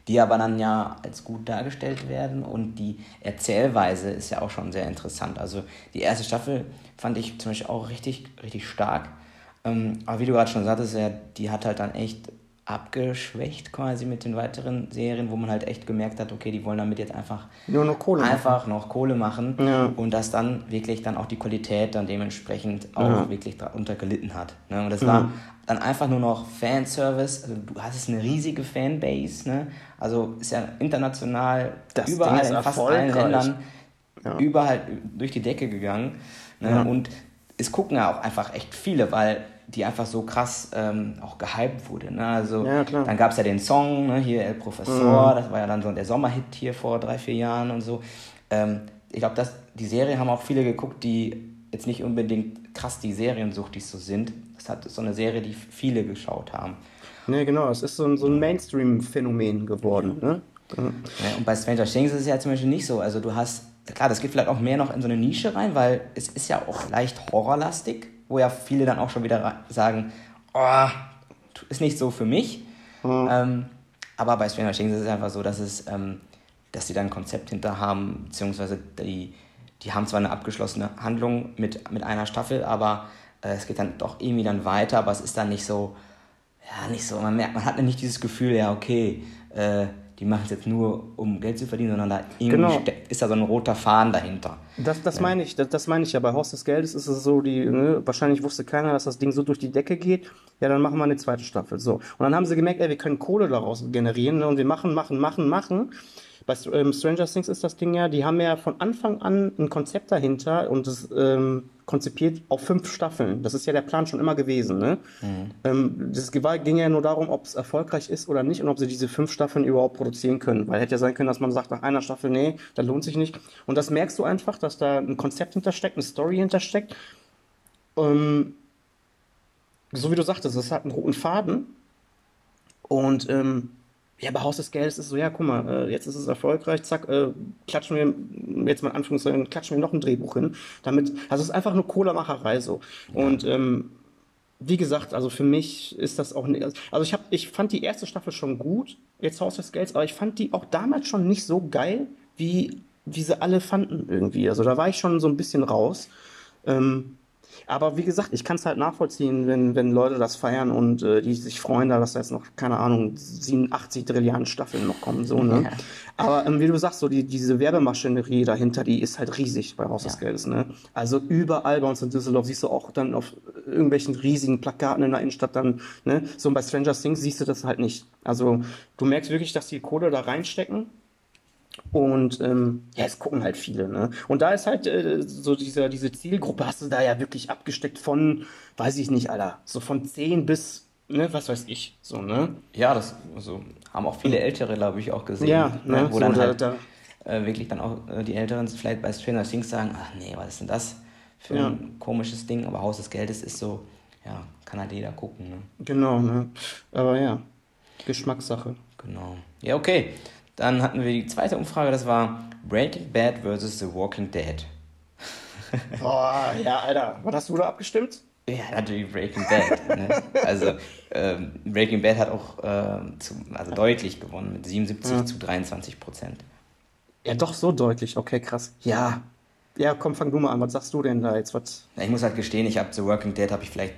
die aber dann ja als gut dargestellt werden und die Erzählweise ist ja auch schon sehr interessant. Also die erste Staffel fand ich zum Beispiel auch richtig, richtig stark. Ähm, aber wie du gerade schon sagtest, ja, die hat halt dann echt abgeschwächt quasi mit den weiteren Serien, wo man halt echt gemerkt hat, okay, die wollen damit jetzt einfach Nur noch Kohle machen. einfach noch Kohle machen Ja. und dass dann wirklich dann auch die Qualität dann dementsprechend auch Ja. wirklich darunter gelitten hat. Ne? Und das war dann einfach nur noch Fanservice. Also du hast eine riesige Fanbase, ne? Also ist ja international Das überall in fast allen. Ländern Ja. überall durch die Decke gegangen. Ne? Ja. Und es gucken ja auch einfach echt viele, weil die einfach so krass ähm, auch gehypt wurde. Ne? Also Ja, dann gab es ja den Song, ne? hier El Professor, das war ja dann so der Sommerhit hier vor drei, vier Jahren und so. Ähm, ich glaube, die Serie haben auch viele geguckt, die jetzt nicht unbedingt krass die Seriensuchtig so sind. Das hat so eine Serie, die viele geschaut haben. Ne, genau, es ist so ein, so ein Mainstream-Phänomen geworden. Ne? Ja, und bei Stranger Things ist es ja zum Beispiel nicht so. Also du hast, klar, das geht vielleicht auch mehr noch in so eine Nische rein, weil es ist ja auch leicht horrorlastig, wo ja viele dann auch schon wieder sagen, oh, ist nicht so für mich. Ähm, aber bei Stranger Things ist es einfach so, dass es, ähm, dass sie da ein Konzept hinter haben, beziehungsweise die, die haben zwar eine abgeschlossene Handlung mit, mit einer Staffel, aber es geht dann doch irgendwie dann weiter, aber es ist dann nicht so, ja, nicht so. Man merkt, man hat nicht dieses Gefühl, ja, okay, äh, die machen es jetzt nur, um Geld zu verdienen, sondern da irgendwie Genau. ist da so ein roter Faden dahinter. Das, das meine ich, das, das meine ich ja. Bei Haus des Geldes ist es so, die, ne, wahrscheinlich wusste keiner, dass das Ding so durch die Decke geht. Ja, dann machen wir eine zweite Staffel. So. Und dann haben sie gemerkt, ey, wir können Kohle daraus generieren ne, und wir machen, machen, machen, machen. Bei ähm, Stranger Things ist das Ding ja, die haben ja von Anfang an ein Konzept dahinter und das ähm, konzipiert auf fünf Staffeln. Das ist ja der Plan schon immer gewesen. Ne? Mhm. Ähm, das ging ja nur darum, ob es erfolgreich ist oder nicht und ob sie diese fünf Staffeln überhaupt produzieren können. Weil hätte ja sein können, dass man sagt, nach einer Staffel, nee, das lohnt sich nicht. Und das merkst du einfach, dass da ein Konzept hintersteckt, eine Story hintersteckt. Ähm, so wie du sagtest, es hat einen roten Faden. Und ähm, ja, bei Haus des Geldes ist es so, ja, guck mal, äh, jetzt ist es erfolgreich, zack, äh, klatschen wir, jetzt mal in Anführungszeichen, klatschen wir noch ein Drehbuch hin. Damit, also es ist einfach nur Cola-Macherei so. Ja. Und ähm, wie gesagt, also für mich ist das auch nicht, also ich habe, ich fand die erste Staffel schon gut, jetzt Haus des Geldes, aber ich fand die auch damals schon nicht so geil, wie, wie sie alle fanden irgendwie. Also da war ich schon so ein bisschen raus. Ähm, aber wie gesagt, ich kann es halt nachvollziehen, wenn, wenn Leute das feiern und äh, die sich freuen, da dass da jetzt noch, keine Ahnung, 87 Trilliarden Staffeln noch kommen. So, ne? Ja. Aber ähm, wie du sagst, so die, diese Werbemaschinerie dahinter, die ist halt riesig bei Haus ja. des Geldes. Ne? Also überall bei uns in Düsseldorf siehst du auch dann auf irgendwelchen riesigen Plakaten in der Innenstadt dann, ne? so bei Stranger Things siehst du das halt nicht. Also du merkst wirklich, dass die Kohle da reinstecken und ähm, ja, es gucken halt viele. Ne? Und da ist halt äh, so dieser, diese Zielgruppe, hast du da ja wirklich abgesteckt von, weiß ich nicht, Alter, so von 10 bis, ne, was weiß ich, so, ne? Ja, das also, haben auch viele Ältere, glaube ich, auch gesehen. Ja, ne? ne? wo so dann halt da, äh, wirklich dann auch äh, die Älteren vielleicht bei Stranger Things sagen, ach nee, was ist denn das für ja. ein komisches Ding? Aber Haus des Geldes ist so, ja, kann halt jeder gucken. Ne? Genau, ne? Aber ja, Geschmackssache. Genau. Ja, okay. Dann hatten wir die zweite Umfrage, das war Breaking Bad versus The Walking Dead. Boah, ja, Alter. Was hast du da abgestimmt? Ja, natürlich Breaking Bad. ne? Also ähm, Breaking Bad hat auch äh, zu, also deutlich gewonnen mit 77 ja. zu 23 Prozent. Ja, doch so deutlich. Okay, krass. Ja. Ja, komm, fang du mal an. Was sagst du denn da jetzt? Was? Ich muss halt gestehen, ich habe The Walking Dead habe ich vielleicht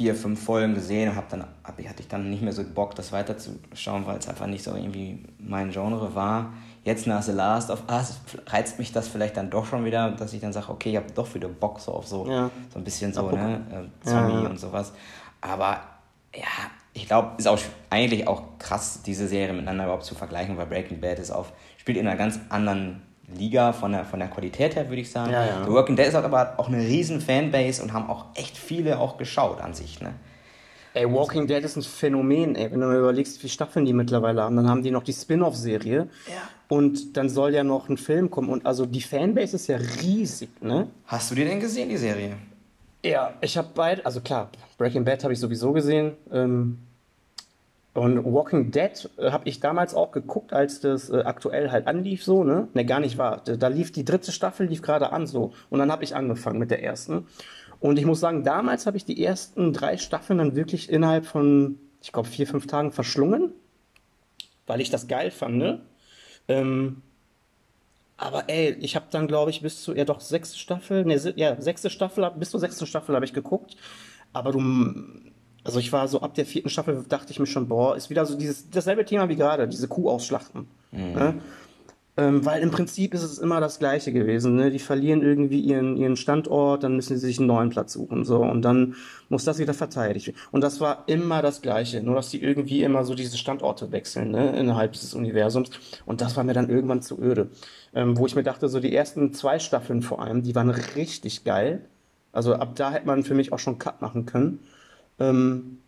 vier, fünf Folgen gesehen und hab dann, hab, hatte ich dann nicht mehr so Bock, das weiterzuschauen, weil es einfach nicht so irgendwie mein Genre war. Jetzt nach The Last of Us reizt mich das vielleicht dann doch schon wieder, dass ich dann sage, okay, ich habe doch wieder Bock so auf so, ja. so ein bisschen so, ne, äh, Zombie ja. und sowas. Aber ja, ich glaube, ist auch eigentlich auch krass, diese Serie miteinander überhaupt zu vergleichen, weil Breaking Bad ist auf, spielt in einer ganz anderen Liga von der, von der Qualität her, würde ich sagen. Ja, ja. The Working Dead ist aber auch eine riesen Fanbase und haben auch echt viele auch geschaut an sich. Ne? Ey, Walking Dead ist ein Phänomen, ey. Wenn du mal überlegst, wie viele Staffeln die mittlerweile haben, dann haben die noch die Spin-off-Serie. Ja. Und dann soll ja noch ein Film kommen. Und also die Fanbase ist ja riesig, ne? Hast du die denn gesehen, die Serie? Ja, ich habe beide, also klar, Breaking Bad habe ich sowieso gesehen. Ähm, und Walking Dead äh, habe ich damals auch geguckt, als das äh, aktuell halt anlief, so, ne? Ne, gar nicht wahr. Da lief die dritte Staffel, lief gerade an, so. Und dann habe ich angefangen mit der ersten. Und ich muss sagen, damals habe ich die ersten drei Staffeln dann wirklich innerhalb von, ich glaube, vier, fünf Tagen verschlungen, weil ich das geil fand, ne? Ähm, aber ey, ich habe dann, glaube ich, bis zu, ja doch, sechste Staffel, ne, ja, sechste Staffel, bis zur sechsten Staffel habe ich geguckt. Aber du, also ich war so ab der vierten Staffel, dachte ich mir schon, boah, ist wieder so dieses, dasselbe Thema wie gerade, diese Kuh ausschlachten. Mhm. Ne? Ähm, weil im Prinzip ist es immer das Gleiche gewesen. Ne? Die verlieren irgendwie ihren, ihren Standort, dann müssen sie sich einen neuen Platz suchen. So, und dann muss das wieder verteidigt werden. Und das war immer das Gleiche, nur dass die irgendwie immer so diese Standorte wechseln ne? innerhalb dieses Universums. Und das war mir dann irgendwann zu öde. Ähm, wo ich mir dachte, so die ersten zwei Staffeln vor allem, die waren richtig geil. Also ab da hätte man für mich auch schon Cut machen können. Ähm,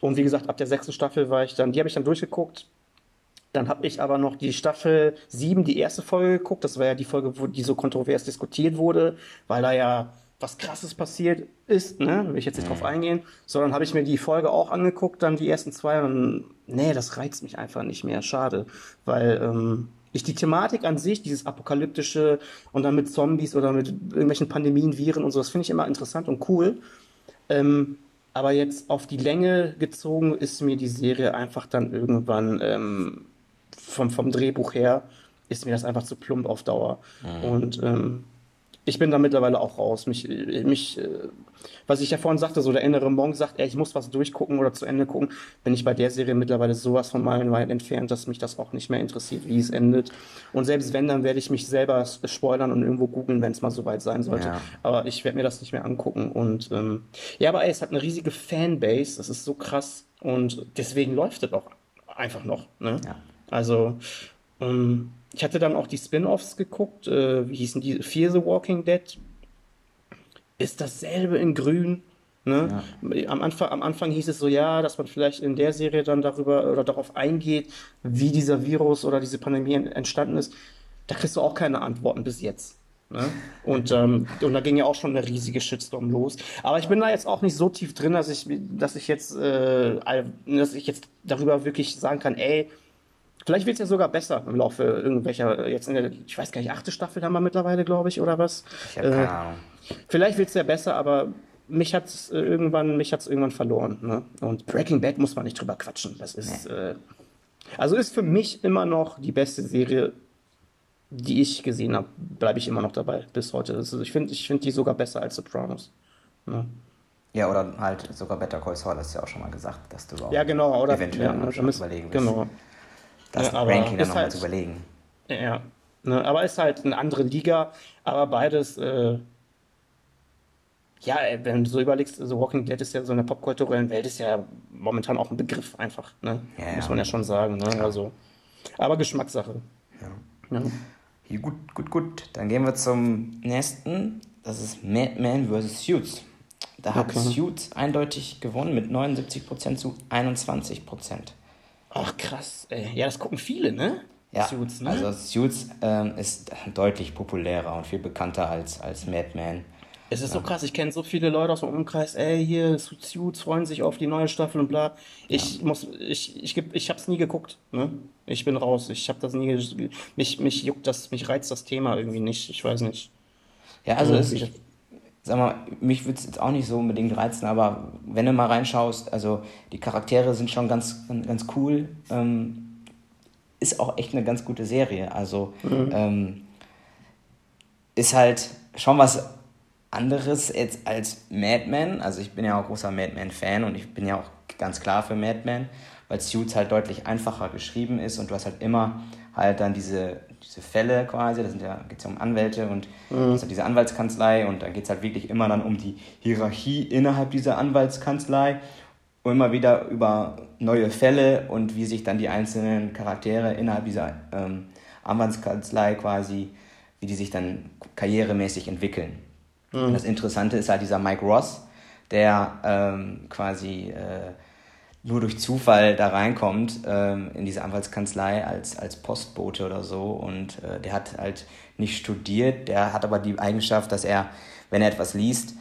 und wie gesagt, ab der sechsten Staffel war ich dann, die habe ich dann durchgeguckt. Dann habe ich aber noch die Staffel 7, die erste Folge geguckt. Das war ja die Folge, wo die so kontrovers diskutiert wurde, weil da ja was krasses passiert ist, ne? Will ich jetzt nicht drauf mhm. eingehen. Sondern habe ich mir die Folge auch angeguckt, dann die ersten zwei und nee, das reizt mich einfach nicht mehr. Schade. Weil ähm, ich die Thematik an sich, dieses apokalyptische und dann mit Zombies oder mit irgendwelchen Pandemien, Viren und so, das finde ich immer interessant und cool. Ähm, aber jetzt auf die Länge gezogen ist mir die Serie einfach dann irgendwann ähm, vom, vom Drehbuch her, ist mir das einfach zu plump auf Dauer. Mhm. Und ähm, ich bin da mittlerweile auch raus. Mich, mich, äh, was ich ja vorhin sagte, so der innere Monk sagt, ey, ich muss was durchgucken oder zu Ende gucken, bin ich bei der Serie mittlerweile sowas von meilenweit entfernt, dass mich das auch nicht mehr interessiert, wie es endet. Und selbst wenn, dann werde ich mich selber spoilern und irgendwo googeln, wenn es mal soweit sein sollte. Ja. Aber ich werde mir das nicht mehr angucken. Und ähm, ja, aber ey, es hat eine riesige Fanbase, das ist so krass. Und deswegen läuft es auch einfach noch. Ne? Ja. Also Und ich hatte dann auch die Spin-offs geguckt, äh, wie hießen die? Fear the Walking Dead. Ist dasselbe in Grün. Ne? Ja. Am, Anfang, am Anfang hieß es so, ja, dass man vielleicht in der Serie dann darüber oder darauf eingeht, wie dieser Virus oder diese Pandemie entstanden ist. Da kriegst du auch keine Antworten bis jetzt. Ne? Und, ähm, und da ging ja auch schon eine riesige Shitstorm los. Aber ich bin da jetzt auch nicht so tief drin, dass ich, dass ich jetzt, äh, dass ich jetzt darüber wirklich sagen kann, ey, vielleicht wird es ja sogar besser im Laufe irgendwelcher, jetzt in der, ich weiß gar nicht, achte Staffel haben wir mittlerweile, glaube ich, oder was? Ich habe keine äh, Ahnung. Vielleicht wird es ja besser, aber mich hat es äh, irgendwann, mich hat's irgendwann verloren. Ne? Und Breaking Bad muss man nicht drüber quatschen. Das ist, nee. äh, also ist für mich immer noch die beste Serie, die ich gesehen habe. Bleibe ich immer noch dabei bis heute. Also ich finde, ich finde die sogar besser als Sopranos. Ne? Ja, oder halt sogar Better Call Saul, hast du ja auch schon mal gesagt, dass du auch ja, genau, oder, eventuell ja, schon überlegen bist. Genau. Das ja, Ranking dann nochmal halt, zu überlegen. Ja, ne, aber ist halt eine andere Liga, aber beides äh, ja, wenn du so überlegst, The Walking Dead ist ja so in der popkulturellen Welt ist ja momentan auch ein Begriff einfach, ne? Ja, Muss man ja schon sagen, ne? Also, aber Geschmackssache. Ja. ja. Gut, gut, gut. Dann gehen wir zum nächsten. Das ist Madman vs. Suits. Da hat okay. Suits eindeutig gewonnen mit 79% zu 21%. Ach krass, ey. Ja, das gucken viele, ne? Ja, Suits, ne? also Suits ähm, ist deutlich populärer und viel bekannter als, als Madman. Es ist so krass, ich kenne so viele Leute aus dem Umkreis, ey, hier, Suits freuen sich auf die neue Staffel und bla. Ich ja. muss, ich, ich, ich, ich hab's nie geguckt, ne? Ich bin raus, ich hab das nie, mich, mich juckt das, mich reizt das Thema irgendwie nicht, ich weiß nicht. Ja, also, also ich, sag mal, mich würde es jetzt auch nicht so unbedingt reizen, aber wenn du mal reinschaust, also die Charaktere sind schon ganz, ganz cool, ähm, ist auch echt eine ganz gute Serie, also mhm. ähm, ist halt schon was anderes jetzt als Mad Men. Also ich bin ja auch großer Mad Men-Fan und ich bin ja auch ganz klar für Mad Men, weil Suits halt deutlich einfacher geschrieben ist und du hast halt immer halt dann diese, diese Fälle quasi, da ja, geht es ja um Anwälte und mhm. halt diese Anwaltskanzlei und da geht es halt wirklich immer dann um die Hierarchie innerhalb dieser Anwaltskanzlei und immer wieder über neue Fälle und wie sich dann die einzelnen Charaktere innerhalb dieser ähm, Anwaltskanzlei quasi, wie die sich dann karrieremäßig entwickeln. Mhm. Das Interessante ist halt dieser Mike Ross, der ähm, quasi äh, nur durch Zufall da reinkommt ähm, in diese Anwaltskanzlei als, als Postbote oder so. Und äh, der hat halt nicht studiert, der hat aber die Eigenschaft, dass er, wenn er etwas liest,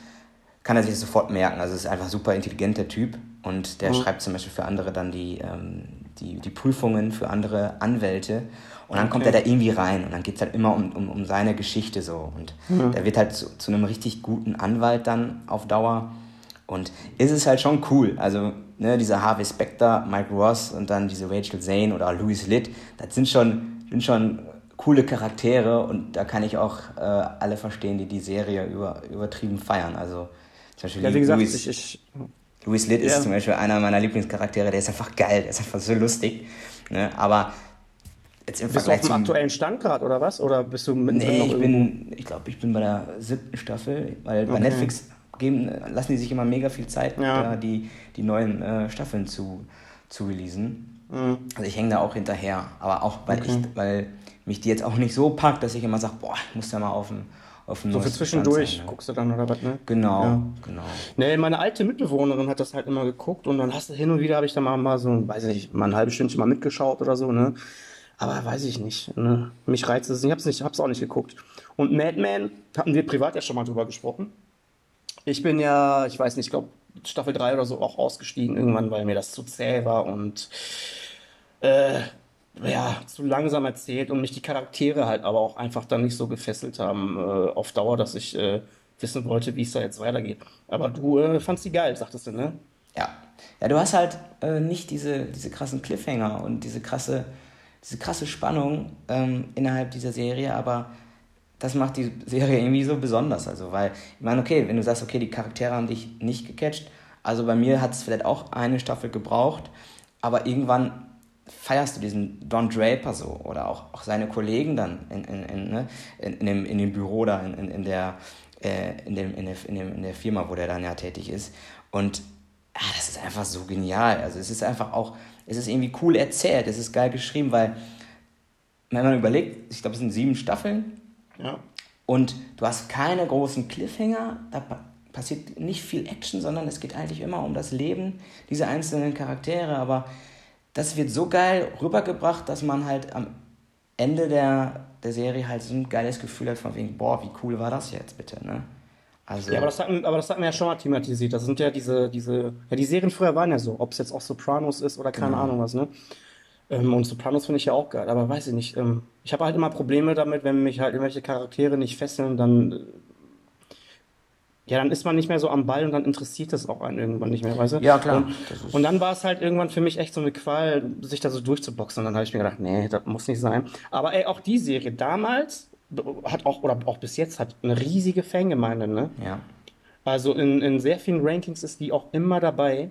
kann er sich sofort merken. Also ist einfach super intelligenter Typ und der mhm. schreibt zum Beispiel für andere dann die, ähm, die, die Prüfungen für andere Anwälte. Und dann okay. kommt er da irgendwie rein und dann geht es halt immer um, um, um seine Geschichte so. Und mhm. der wird halt zu, zu einem richtig guten Anwalt dann auf Dauer. Und ist es halt schon cool. Also, ne, dieser Harvey Specter, Mike Ross und dann diese Rachel Zane oder Louis Litt, das sind schon, sind schon coole Charaktere und da kann ich auch äh, alle verstehen, die die Serie über, übertrieben feiern. Also, zum Beispiel ja, wie gesagt, Louis, ich, ich, Louis Litt ja. ist zum Beispiel einer meiner Lieblingscharaktere, der ist einfach geil, der ist einfach so lustig. Ne? Aber Jetzt im bist Vergleich du auf dem aktuellen Stand gerade oder was? Oder bist du mit Nee, ich bin, ich glaube, ich bin bei der siebten Staffel, weil okay. bei Netflix geben, lassen die sich immer mega viel Zeit, ja. die, die neuen äh, Staffeln zu, zu releasen. Mhm. Also ich hänge da auch hinterher, aber auch weil okay. ich, weil mich die jetzt auch nicht so packt, dass ich immer sage, boah, ich muss ja mal auf dem auf so für zwischendurch sein, ne? guckst du dann oder was, ne? Genau, ja. genau. Nee, meine alte Mitbewohnerin hat das halt immer geguckt und dann hast du hin und wieder habe ich da mal, mal so, weiß ich nicht, mal ein halbes Stündchen mal mitgeschaut oder so, ne? Aber weiß ich nicht. Ne? Mich reizt es. Ich habe es hab's auch nicht geguckt. Und Madman hatten wir privat ja schon mal drüber gesprochen. Ich bin ja, ich weiß nicht, ich glaube Staffel 3 oder so auch ausgestiegen irgendwann, weil mir das zu zäh war und äh, ja, zu langsam erzählt und mich die Charaktere halt aber auch einfach dann nicht so gefesselt haben äh, auf Dauer, dass ich äh, wissen wollte, wie es da jetzt weitergeht. Aber du äh, fandst die geil, sagtest du, ne? Ja. Ja, du hast halt äh, nicht diese, diese krassen Cliffhanger und diese krasse diese krasse Spannung ähm, innerhalb dieser Serie, aber das macht die Serie irgendwie so besonders. Also, weil, ich meine, okay, wenn du sagst, okay, die Charaktere haben dich nicht gecatcht, also bei mir hat es vielleicht auch eine Staffel gebraucht, aber irgendwann feierst du diesen Don Draper so oder auch, auch seine Kollegen dann in, in, in, ne, in, in, dem, in dem Büro da, in, in, in, der, äh, in, dem, in, der, in, dem, in der Firma, wo der dann ja tätig ist. Und ah, das ist einfach so genial. Also es ist einfach auch es ist irgendwie cool erzählt, es ist geil geschrieben, weil wenn man überlegt, ich glaube, es sind sieben Staffeln Ja. und du hast keine großen Cliffhanger, da pa passiert nicht viel Action, sondern es geht eigentlich immer um das Leben dieser einzelnen Charaktere, aber das wird so geil rübergebracht, dass man halt am Ende der, der Serie halt so ein geiles Gefühl hat von wegen, boah, wie cool war das jetzt bitte, ne? Also, Ja, aber das, hatten, aber das hatten wir ja schon mal thematisiert. Das sind ja diese, diese, ja, die Serien früher waren ja so, ob es jetzt auch Sopranos ist oder keine Ahnung was, ne? Ähm, und Sopranos finde ich ja auch geil, aber weiß ich nicht. Ähm, ich habe halt immer Probleme damit, wenn mich halt irgendwelche Charaktere nicht fesseln, dann, äh, ja, dann ist man nicht mehr so am Ball und dann interessiert das auch einen irgendwann nicht mehr, weißt du? Ja, klar. Und, Das ist- und dann war es halt irgendwann für mich echt so eine Qual, sich da so durchzuboxen. Und dann habe ich mir gedacht, nee, das muss nicht sein. Aber ey, auch die Serie damals hat auch, oder auch bis jetzt, hat eine riesige Fangemeinde, ne? ja. Also in, in sehr vielen Rankings ist die auch immer dabei.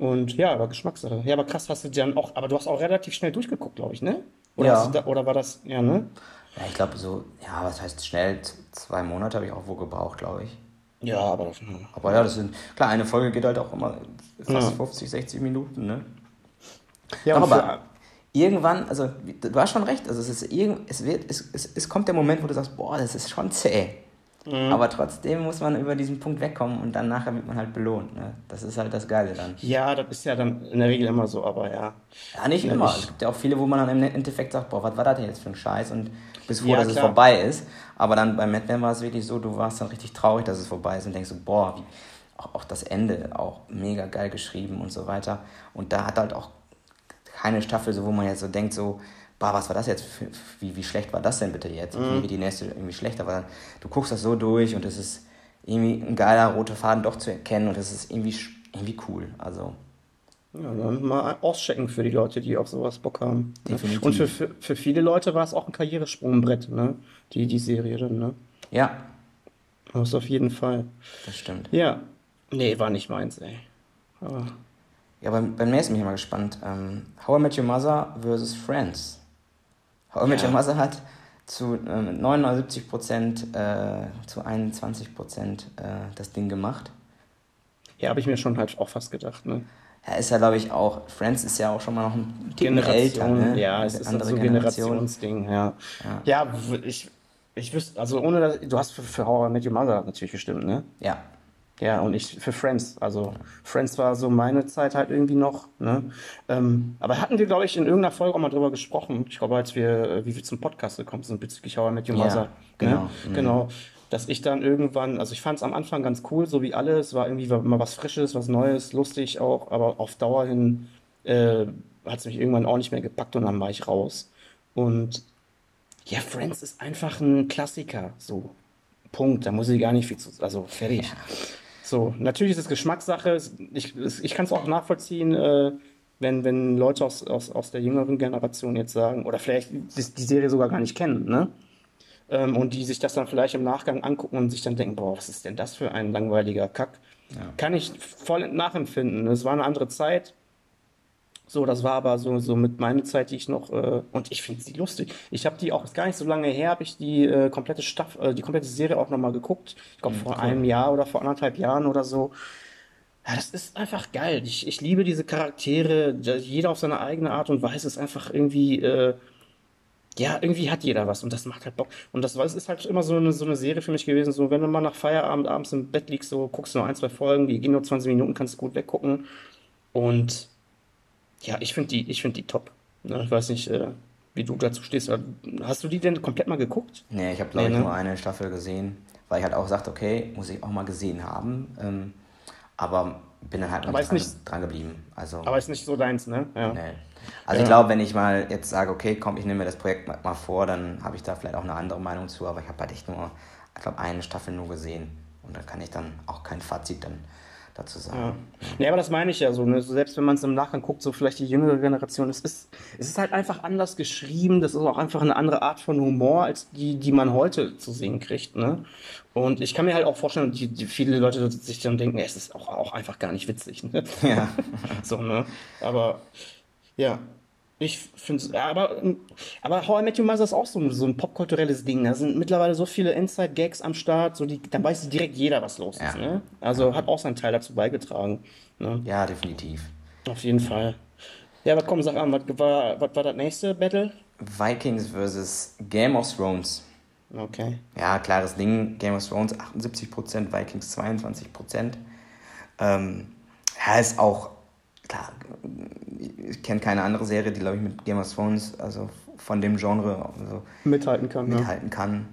Und ja, aber Geschmackssache. Ja, aber krass, hast du dann auch, aber du hast auch relativ schnell durchgeguckt, glaube ich, ne? Oder, Ja. da, oder war das, ja, ne? Ja, ich glaube so, ja, was heißt schnell? Zwei Monate habe ich auch wohl gebraucht, glaube ich. Ja, aber das, Aber ja, das sind, klar, eine Folge geht halt auch immer fast Ja. 50, 60 Minuten, ne? ja, Doch, aber irgendwann, also du hast schon recht, also es ist irgend, es wird, es, es, es kommt der Moment, wo du sagst, boah, das ist schon zäh. Mhm. Aber trotzdem muss man über diesen Punkt wegkommen und dann nachher wird man halt belohnt. Ne? Das ist halt das Geile dann. ja, das ist ja dann in der Regel immer so, aber ja. Ja, nicht Ja, immer. ich- Es gibt ja auch viele, wo man dann im Endeffekt sagt, boah, was war das denn jetzt für ein Scheiß und bist froh, Ja, dass es klar. vorbei ist. Aber dann bei Madman war es wirklich so, du warst dann richtig traurig, dass es vorbei ist und denkst so, boah, wie, auch, auch das Ende, auch mega geil geschrieben und so weiter. Und da hat halt auch keine Staffel, so wo man jetzt so denkt, so, boah, was war das jetzt, wie, wie schlecht war das denn bitte jetzt? Und wie wird die nächste irgendwie schlechter? Aber du guckst das so durch und es ist irgendwie ein geiler roter Faden doch zu erkennen und es ist irgendwie, irgendwie cool. Also, Ja, dann mal auschecken für die Leute, die auf sowas Bock haben. ne? Definitiv. Und für, für, für viele Leute war es auch ein Karrieresprungbrett, ne? Die, die Serie dann, ne? ja, Das auf jeden Fall. das stimmt. Ja. Nee, war nicht meins, ey. Aber, Ja, beim, beim nächsten bin ich mal gespannt. Ähm, How I Met Your Mother versus Friends. Met Ja. Mother hat zu ähm, 79% äh, zu 21% äh, das Ding gemacht. ja, habe ich mir schon halt auch fast gedacht, ne? Ja, ist ja, glaube ich, auch, Friends ist ja auch schon mal noch ein Ticken älter, Generation, ne? ja, es ist Andere so ein Generation. Generationsding, ja. Ja. Ja, ich, ich wüsste, also ohne dass, du hast für, für How I Met Your Mother natürlich gestimmt, ne? Ja, Ja, und ich für Friends. Also Friends war so meine Zeit halt irgendwie noch. Ne? Ähm, aber hatten wir, glaube ich, in irgendeiner Folge auch mal drüber gesprochen. Ich glaube, als wir, äh, wie wir zum Podcast gekommen sind bezüglich How I Met Your Ja, Mother. genau. Ne? Mhm. Genau. Dass ich dann irgendwann, also ich fand es am Anfang ganz cool, so wie alle. Es war irgendwie immer was Frisches, was Neues, lustig auch. Aber auf Dauer hin äh, hat es mich irgendwann auch nicht mehr gepackt und dann war ich raus. Und ja, Friends ist einfach ein Klassiker. So. Punkt. Da muss ich gar nicht viel zu. Also fertig. So, natürlich ist es Geschmackssache. Es- Ich, ich kann es auch nachvollziehen, äh, wenn, wenn Leute aus, aus, aus der jüngeren Generation jetzt sagen, oder vielleicht die, die Serie sogar gar nicht kennen, ne? Ähm, und die sich das dann vielleicht im Nachgang angucken und sich dann denken, boah, was ist denn das für ein langweiliger Kack? Kann ich voll nachempfinden. Es war eine andere Zeit. So, das war aber so, so mit meiner Zeit, die ich noch, äh, und ich finde sie lustig. Ich habe die auch, ist gar nicht so lange her, habe ich die äh, komplette Staffel, äh, die komplette Serie auch nochmal geguckt. Ich glaube, vor einem Jahr oder vor anderthalb Jahren oder so. Ja, das ist einfach geil. Ich, ich liebe diese Charaktere. Jeder auf seine eigene Art und Weise ist einfach irgendwie, äh, ja, irgendwie hat jeder was und das macht halt Bock. Und das ist halt immer so eine, so eine Serie für mich gewesen, so wenn du mal nach Feierabend abends im Bett liegst, so guckst du nur ein, zwei Folgen, die gehen nur 20 Minuten, kannst du gut weggucken. Und ja, ich finde die, ich finde die top. Ne, ich weiß nicht, äh, wie du dazu stehst. Hast du die denn komplett mal geguckt? Nee, ich habe, glaube Nee, ich, ne? nur eine Staffel gesehen, weil ich halt auch sagte, okay, muss ich auch mal gesehen haben. Ähm, aber bin dann halt noch dran, nicht- dran geblieben. Also, Aber ist nicht so deins, ne? Ja. nee. Also Ja. ich glaube, wenn ich mal jetzt sage, okay, komm, ich nehme mir das Projekt mal, mal vor, dann habe ich da vielleicht auch eine andere Meinung zu. Aber ich habe halt echt nur, ich glaube, eine Staffel nur gesehen. Und dann kann ich dann auch kein Fazit dann dazu Ja. sagen. Nee, aber das meine ich ja so, ne? so selbst wenn man es im Nachgang guckt, so vielleicht die jüngere Generation, es ist, es ist halt einfach anders geschrieben, das ist auch einfach eine andere Art von Humor, als die, die man heute zu sehen kriegt, ne? Und ich kann mir halt auch vorstellen, die, die viele Leute sich dann denken, es ist auch, auch einfach gar nicht witzig, ne? Ja. So, ne? Aber, ja. Ich finde es, aber, aber How I Met Your Mother ist auch so, ein- so ein popkulturelles Ding. Da sind mittlerweile so viele Inside-Gags am Start, so die, da weiß direkt jeder, was los ist. Ja. Ne? Also hat auch seinen Teil dazu beigetragen. Ne? ja, definitiv. Auf jeden Fall. Ja, aber komm, sag an, was war, was war das nächste Battle? Vikings versus Game of Thrones. Okay. Ja, klares Ding. Game of Thrones 78%, Vikings 22%. Ähm, ja, ist auch, klar, ich kenne keine andere Serie, die, glaube ich, mit Game of Thrones, also von dem Genre, also mithalten kann. Mithalten ja. kann.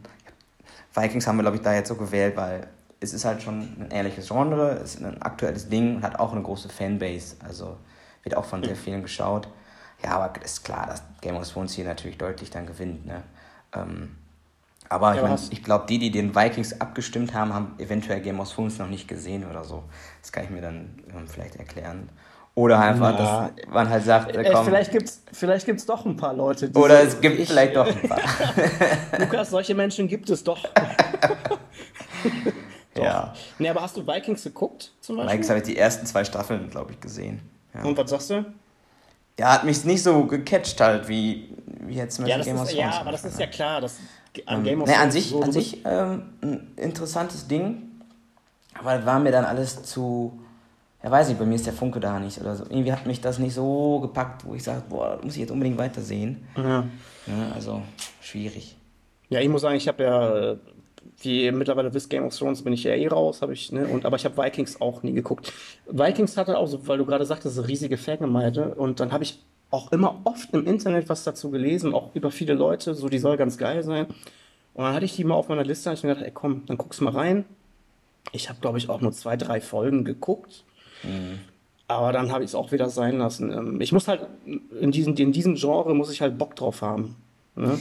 Vikings haben wir, glaube ich, da jetzt so gewählt, weil es ist halt schon ein ehrliches Genre, es ist ein aktuelles Ding und hat auch eine große Fanbase. Also wird auch von sehr vielen geschaut. Ja, aber ist klar, dass Game of Thrones hier natürlich deutlich dann gewinnt. Ne? Ähm, aber ja, ich, mein, ich glaube, die, die den Vikings abgestimmt haben, haben eventuell Game of Thrones noch nicht gesehen oder so. Das kann ich mir dann ähm, vielleicht erklären. Oder einfach, Na, dass man halt sagt, äh, komm. Vielleicht gibt es vielleicht gibt's doch ein paar Leute, die. Oder es gibt ich, vielleicht doch ein paar. Lukas, solche Menschen gibt es doch. doch. Ja. Nee, aber hast du Vikings geguckt zum Beispiel? Vikings habe ich die ersten zwei Staffeln, glaube ich, gesehen. Ja. Und was sagst du? Ja, hat mich nicht so gecatcht halt, wie, wie jetzt zum Beispiel ja, Game of Thrones. Ja, aber das ist ja klar, dass an ähm, Game of. Nee, an sich, so, an sich ähm, ein interessantes Ding, aber war mir dann alles zu ja weiß ich, bei mir ist der Funke da nicht oder so. Irgendwie hat mich das nicht so gepackt, wo ich sage, boah, muss ich jetzt unbedingt weitersehen. Ja. ja also schwierig. Ja, ich muss sagen, ich habe ja, wie ihr mittlerweile wisst, Game of Thrones bin ich ja eh raus, habe ich, ne? Und, aber ich habe Vikings auch nie geguckt. Vikings hatte auch so, weil du gerade sagtest, eine riesige Fangemeinde. Und dann habe ich auch immer oft im Internet was dazu gelesen, auch über viele Leute, so die soll ganz geil sein. Und dann hatte ich die mal auf meiner Liste und ich mir gedacht, ey komm, dann guck's mal rein. Ich habe, glaube ich, auch nur zwei, drei Folgen geguckt. Mhm. Aber dann habe ich es auch wieder sein lassen. Ähm, ich muss halt, in diesem, in diesem Genre muss ich halt Bock drauf haben. Ne?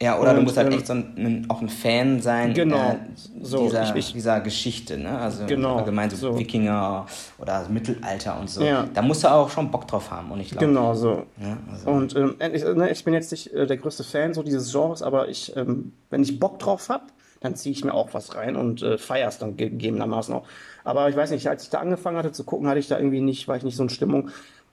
Ja, oder und, du musst halt ähm, echt so ein, auch ein Fan sein genau, äh, so, dieser, ich, ich, dieser Geschichte, ne? Also genau, allgemein so, so, Wikinger oder Mittelalter und so. Ja. Da musst du auch schon Bock drauf haben. Und ich glaub, genau so. Ja, also. Und ähm, ich, ne, ich, bin jetzt nicht äh, der größte Fan so dieses Genres, aber ich, ähm, wenn ich Bock drauf habe, dann ziehe ich mir auch was rein und äh, feiere es dann gegebenermaßen auch. Aber ich weiß nicht, als ich da angefangen hatte zu gucken, hatte ich da irgendwie nicht, war ich nicht so in Stimmung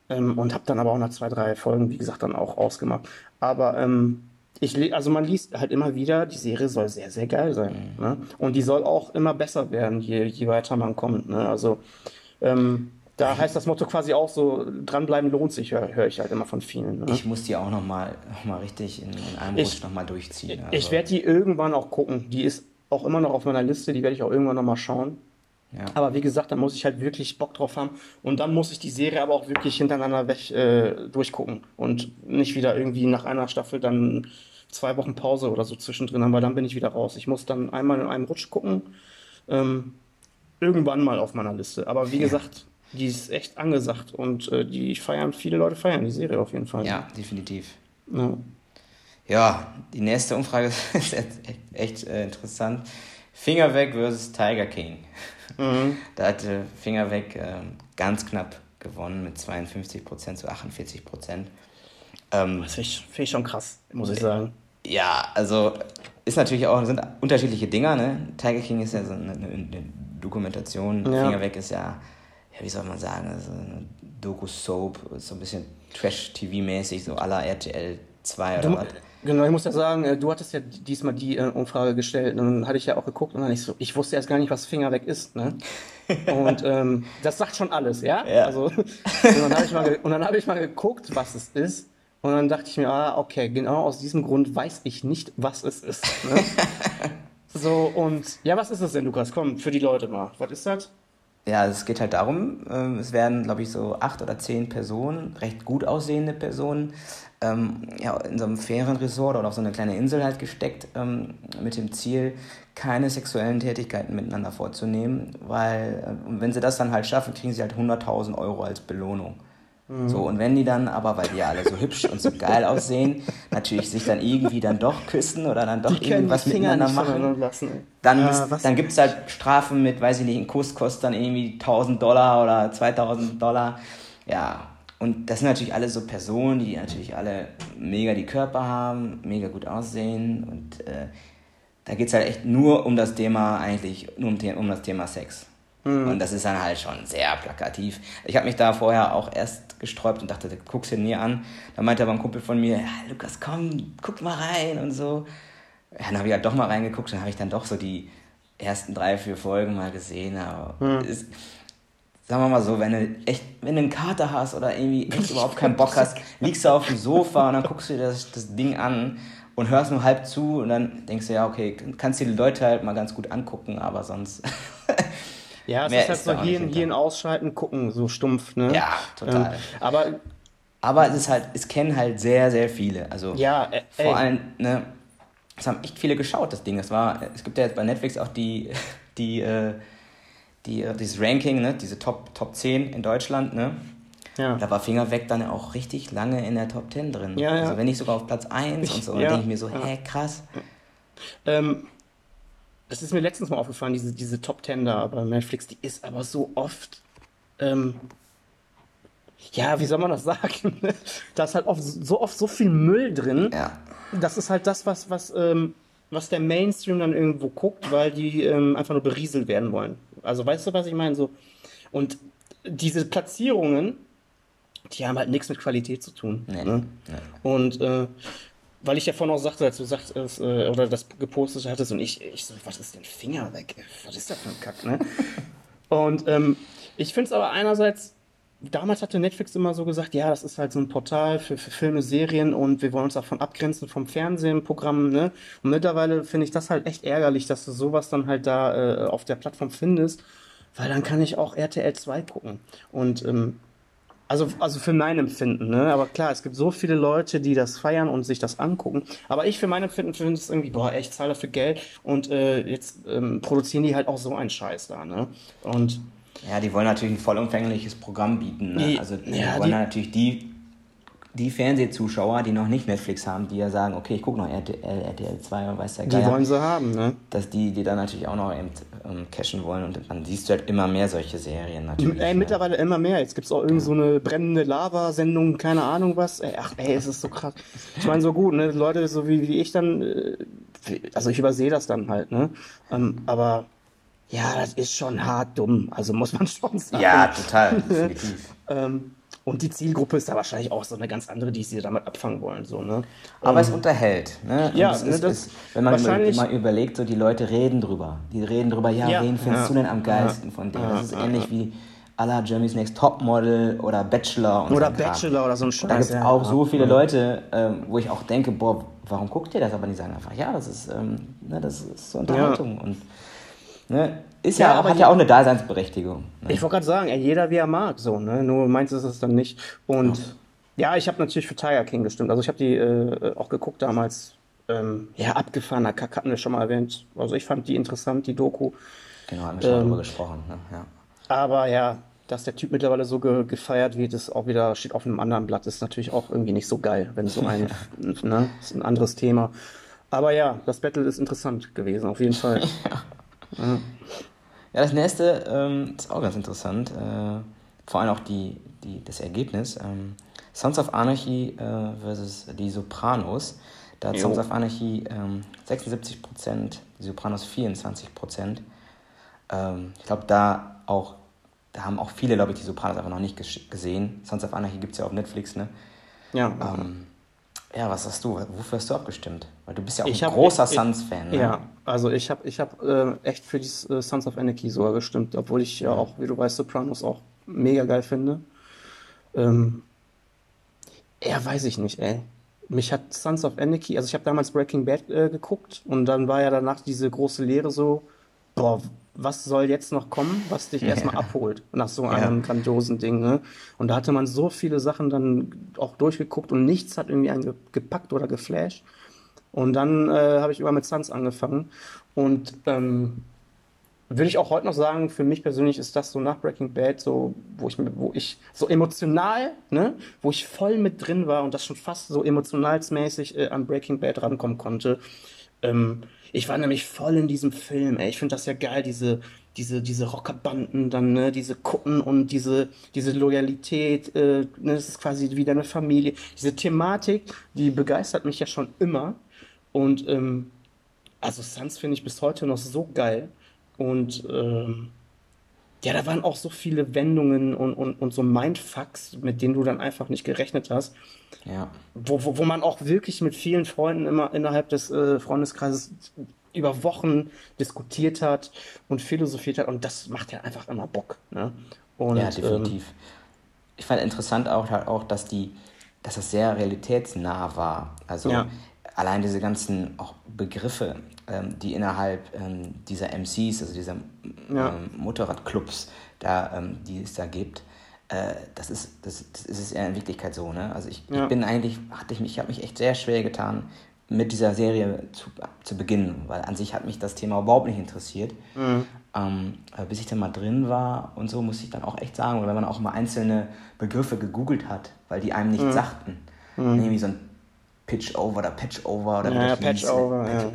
ähm, und habe dann aber auch nach zwei, drei Folgen, wie gesagt, dann auch ausgemacht. Aber ähm, ich, also man liest halt immer wieder, die Serie soll sehr, sehr geil sein. Mhm. Ne? Und die soll auch immer besser werden, je, je weiter man kommt. Ne? Also ähm, da heißt das Motto quasi auch so, dranbleiben lohnt sich, höre hör ich halt immer von vielen. Ne? Ich muss die auch nochmal noch mal richtig in, in einem Rutsch nochmal durchziehen. Also. Ich werde die irgendwann auch gucken. Die ist auch immer noch auf meiner Liste, die werde ich auch irgendwann nochmal schauen. Ja. Aber wie gesagt, da muss ich halt wirklich Bock drauf haben. Und dann muss ich die Serie aber auch wirklich hintereinander weg äh, durchgucken. Und nicht wieder irgendwie nach einer Staffel dann zwei Wochen Pause oder so zwischendrin haben, weil dann bin ich wieder raus. Ich muss dann einmal in einem Rutsch gucken. Ähm, irgendwann mal auf meiner Liste. Aber wie ja. gesagt, die ist echt angesagt und äh, die feiern, viele Leute feiern die Serie auf jeden Fall. Ja, definitiv. Ja, ja die nächste Umfrage ist echt, echt äh, interessant. Finger weg versus Tiger King. Mhm. Da hatte Finger weg äh, ganz knapp gewonnen mit 52% zu 48%. Ähm, das finde ich, find ich, schon krass, muss ich sagen. Ja, also ist natürlich auch, sind unterschiedliche Dinger, ne? Tiger King ist ja so eine, eine Dokumentation, ja. Finger weg ist ja, ja, wie soll man sagen, so eine Doku-Soap, so ein bisschen Trash-TV-mäßig, so la RTL 2 oder was. Genau, ich muss ja sagen, äh, du hattest ja diesmal die äh, Umfrage gestellt und dann hatte ich ja auch geguckt und dann ich so, ich wusste erst gar nicht, was Finger weg ist, ne? Und ähm, das sagt schon alles, ja? ja. Also, und dann habe ich, mal hab ich mal geguckt, was es ist. Und dann dachte ich mir, ah, okay, genau aus diesem Grund weiß ich nicht, was es ist. Ne? so, und ja, was ist es denn, Lukas? Komm, für die Leute mal. Was ist das? Ja, es geht halt darum, äh, es werden, glaube ich, so acht oder zehn Personen, recht gut aussehende Personen, ähm, ja, in so einem Ferienresort oder auf so eine kleine Insel halt gesteckt, ähm, mit dem Ziel, keine sexuellen Tätigkeiten miteinander vorzunehmen, weil äh, wenn sie das dann halt schaffen, kriegen sie halt 100.000 Euro als Belohnung. Mhm. So, und wenn die dann aber, weil die ja alle so hübsch und so geil aussehen, natürlich sich dann irgendwie dann doch küssen oder dann doch irgendwas miteinander machen, dann, ja, dann gibt es halt Strafen mit, weiß ich nicht, ein Kuss kostet dann irgendwie 1000 Dollar oder 2000 Dollar. Ja, und das sind natürlich alle so Personen, die natürlich alle mega die Körper haben, mega gut aussehen. Und äh, da geht es halt echt nur um das Thema, eigentlich nur um, um das Thema Sex. Mhm. Und das ist dann halt schon sehr plakativ. Ich habe mich da vorher auch erst gesträubt und dachte, guck's dir nie an. Da meinte aber ein Kumpel von mir, ja, Lukas, komm, guck mal rein und so. Ja, dann habe ich halt doch mal reingeguckt, dann habe ich dann doch so die ersten drei, vier Folgen mal gesehen. Aber mhm. es, sagen wir mal so, wenn du echt, wenn du einen Kater hast oder irgendwie echt überhaupt keinen Bock hast, liegst du auf dem Sofa und dann guckst du dir das, das Ding an und hörst nur halb zu und dann denkst du, ja, okay, kannst dir die Leute halt mal ganz gut angucken, aber sonst. ja, es ist halt so hier, hier ausschalten, gucken, so stumpf, ne? Ja, total. Ähm, aber. Aber es ist halt, es kennen halt sehr, sehr viele. Also ja, äh, vor allem, ne, es haben echt viele geschaut, das Ding. Es war, es gibt ja jetzt bei Netflix auch die, die, äh, die, äh, dieses Ranking, ne, diese Top, Top 10 in Deutschland, ne? Ja. Da war Finger weg dann auch richtig lange in der Top 10 drin. Ja, ja. Also wenn nicht sogar auf Platz 1 und so, dann denke ich mir so, hä, krass. Ähm, das ist mir letztens mal aufgefallen, diese, diese Top 10 da bei Netflix, die ist aber so oft, ähm, ja, wie soll man das sagen? da ist halt oft, so oft so viel Müll drin. Ja. Das ist halt das, was, was, ähm, was der Mainstream dann irgendwo guckt, weil die ähm, einfach nur berieselt werden wollen. Also weißt du, was ich meine? So, und diese Platzierungen, die haben halt nichts mit Qualität zu tun. Nee. Ne? Nee. Und äh, weil ich ja vorhin auch sagte, als du sagtest, äh, oder das gepostet hattest und ich, ich so, was ist denn Finger weg? Was ist das für ein Kack, ne? und ähm, ich finde es aber einerseits, damals hatte Netflix immer so gesagt, ja, das ist halt so ein Portal für, für Filme, Serien und wir wollen uns davon abgrenzen vom Fernsehprogramm, ne? Und mittlerweile finde ich das halt echt ärgerlich, dass du sowas dann halt da äh, auf der Plattform findest, weil dann kann ich auch RTL 2 gucken. Und ähm, also, also für mein Empfinden, ne? Aber klar, es gibt so viele Leute, die das feiern und sich das angucken. Aber ich für mein Empfinden finde es irgendwie, boah, echt, zahle dafür Geld und äh, jetzt ähm, produzieren die halt auch so einen Scheiß da, ne? Und. Ja, die wollen natürlich ein vollumfängliches Programm bieten. Ne? Also die ja, wollen die, natürlich die die Fernsehzuschauer, die noch nicht Netflix haben, die ja sagen, okay, ich gucke noch RTL, RTL 2 und weiß der Geier. Die wollen sie haben, ne? Dass die, die dann natürlich auch noch eben ähm, cashen wollen und dann siehst du halt immer mehr solche Serien natürlich. Ey, ne? mittlerweile immer mehr. Jetzt gibt es auch irgend so eine brennende Lava-Sendung, keine Ahnung was. Ey, ach, ey, es ist so krass. Ich meine, so gut, ne? Leute so wie, wie ich dann, äh, also ich übersehe das dann halt, ne? Ähm, aber ja, das ist schon hart dumm. Also muss man schon sagen. Ja, total, definitiv. ähm, und die Zielgruppe ist da wahrscheinlich auch so eine ganz andere, die sie damit abfangen wollen. So, ne? Aber ähm, es unterhält. Ne? Ja, es ist, das ist, wenn man mal überlegt, so die Leute reden drüber. Die reden drüber, ja, ja wen findest ja, du denn am geilsten von denen? Das ist ähnlich wie à la Jeremy's Next Topmodel oder Bachelor. Und oder so Bachelor oder so ein Scheiß. Da gibt es auch so viele Leute, ähm, wo ich auch denke, boah, warum guckt ihr das? Aber die sagen einfach, ja, das ist, ähm, ne, das ist so Unterhaltung. Und ne, ist ja, ja aber hat ja auch eine Daseinsberechtigung. Ne? Ich wollte gerade sagen, jeder wie er mag, so, ne? Nur meins ist es dann nicht. Und ja, ja ich habe natürlich für Tiger King gestimmt. Also ich habe die äh, auch geguckt damals. Ähm, ja, abgefahrener Kack hatten wir schon mal erwähnt. Also ich fand die interessant, die Doku. Genau, haben wir schon ähm, drüber gesprochen. Ne? Ja. Aber ja, dass der Typ mittlerweile so ge gefeiert wird, ist auch wieder, steht auf einem anderen Blatt, ist natürlich auch irgendwie nicht so geil, wenn so ein, ne, ist ein anderes Thema. Aber ja, das Battle ist interessant gewesen, auf jeden Fall. ja. Ja, das nächste ähm, ist auch ganz interessant. Äh, vor allem auch die, die, das Ergebnis. Ähm, Sons of Anarchy äh, versus die Sopranos. Da hat jo. Sons of Anarchy ähm, 76%, die Sopranos 24%. Ähm, ich glaube, da auch, da haben auch viele, glaube ich, die Sopranos einfach noch nicht gesehen. Sons of Anarchy gibt es ja auf Netflix, ne? Ja. Ähm, ja, was hast du? Wofür hast du abgestimmt? Weil du bist ja auch ich ein hab, großer Suns-Fan. Ne? Ja, also ich habe ich hab, äh, echt für die äh, Sons of Anarchy sogar gestimmt, obwohl ich ja auch, wie du weißt, Sopranos auch mega geil finde. Ähm, ja, weiß ich nicht, ey. Mich hat Sons of Anarchy, also ich habe damals Breaking Bad äh, geguckt und dann war ja danach diese große Lehre so, boah, was soll jetzt noch kommen, was dich erstmal abholt nach so einem ja. grandiosen Ding. Ne? Und da hatte man so viele Sachen dann auch durchgeguckt und nichts hat irgendwie einen gepackt oder geflasht. Und dann äh, habe ich immer mit Suns angefangen. Und ähm, würde ich auch heute noch sagen, für mich persönlich ist das so nach Breaking Bad so, wo ich, wo ich so emotional, ne, wo ich voll mit drin war und das schon fast so emotionalsmäßig äh, an Breaking Bad rankommen konnte. Ähm, ich war nämlich voll in diesem Film, ey. Ich finde das ja geil, diese, diese, diese Rockerbanden dann, ne, diese Kutten und diese, diese Loyalität, äh, ne, das ist quasi wie deine Familie. Diese Thematik, die begeistert mich ja schon immer. Und ähm, also Suns finde ich bis heute noch so geil. Und ähm, ja, da waren auch so viele Wendungen und, und, und so Mindfucks, mit denen du dann einfach nicht gerechnet hast. Ja. Wo, wo, wo man auch wirklich mit vielen Freunden immer innerhalb des äh, Freundeskreises über Wochen diskutiert hat und philosophiert hat. Und das macht ja einfach immer Bock. Ne? Und, Ja, ähm, definitiv. Ich fand interessant auch, halt auch, dass die, dass das sehr realitätsnah war. Also ja, allein diese ganzen auch Begriffe, ähm, die innerhalb ähm, dieser MCs, also dieser ja, ähm, Motorradclubs, da, ähm, die es da gibt, äh, das ist, das, das ist es ja in Wirklichkeit so, ne? Also ich, ich ja, bin eigentlich, hatte ich mich, ich habe mich echt sehr schwer getan, mit dieser Serie zu, zu beginnen, weil an sich hat mich das Thema überhaupt nicht interessiert. mhm, Ähm, bis ich dann mal drin war und so, muss ich dann auch echt sagen, oder wenn man auch mal einzelne Begriffe gegoogelt hat, weil die einem nichts mhm, sagten. mhm. Irgendwie so ein Oder Patch-Over oder Ja, ja, Patch over, Patch ja.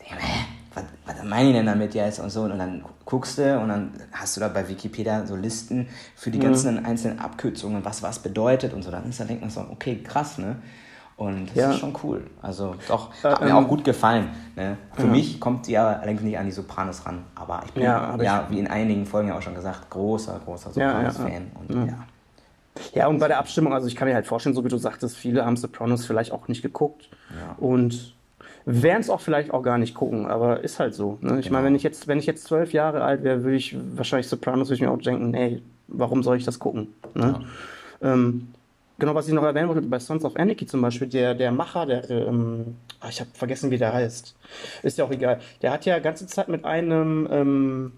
ich denk, hä, was, was meinen die denn damit jetzt und so? Und dann guckst du und dann hast du da bei Wikipedia so Listen für die Mhm. ganzen einzelnen Abkürzungen, was was bedeutet und so. Dann ist da denkt man so, okay, krass, ne? Und das ist Ja, schon cool. Also doch, äh, hat mir auch ähm, gut gefallen. Ne? Für ja, mich kommt sie ja allerdings nicht an die Sopranos ran. Aber ich ja, bin, aber ich, ja, wie in einigen Folgen ja auch schon gesagt, großer, großer ja, ja, ja. Sopranos-Fan. Und ja. Ja, und bei der Abstimmung, also ich kann mir halt vorstellen, so wie du sagtest, viele haben Sopranos vielleicht auch nicht geguckt ja, und werden es auch vielleicht auch gar nicht gucken, aber ist halt so. Ne? Ich meine, wenn genau. ich jetzt, wenn ich jetzt zwölf Jahre alt wäre, würde ich wahrscheinlich Sopranos, würde ich mir auch denken, ey, warum soll ich das gucken? Ne? Ja. Ähm, genau, was ich noch erwähnen wollte, bei Sons of Anarchy zum Beispiel, der, der Macher, der, ähm, ah, ich habe vergessen, wie der heißt, ist ja auch egal, der hat ja ganze Zeit mit einem ähm,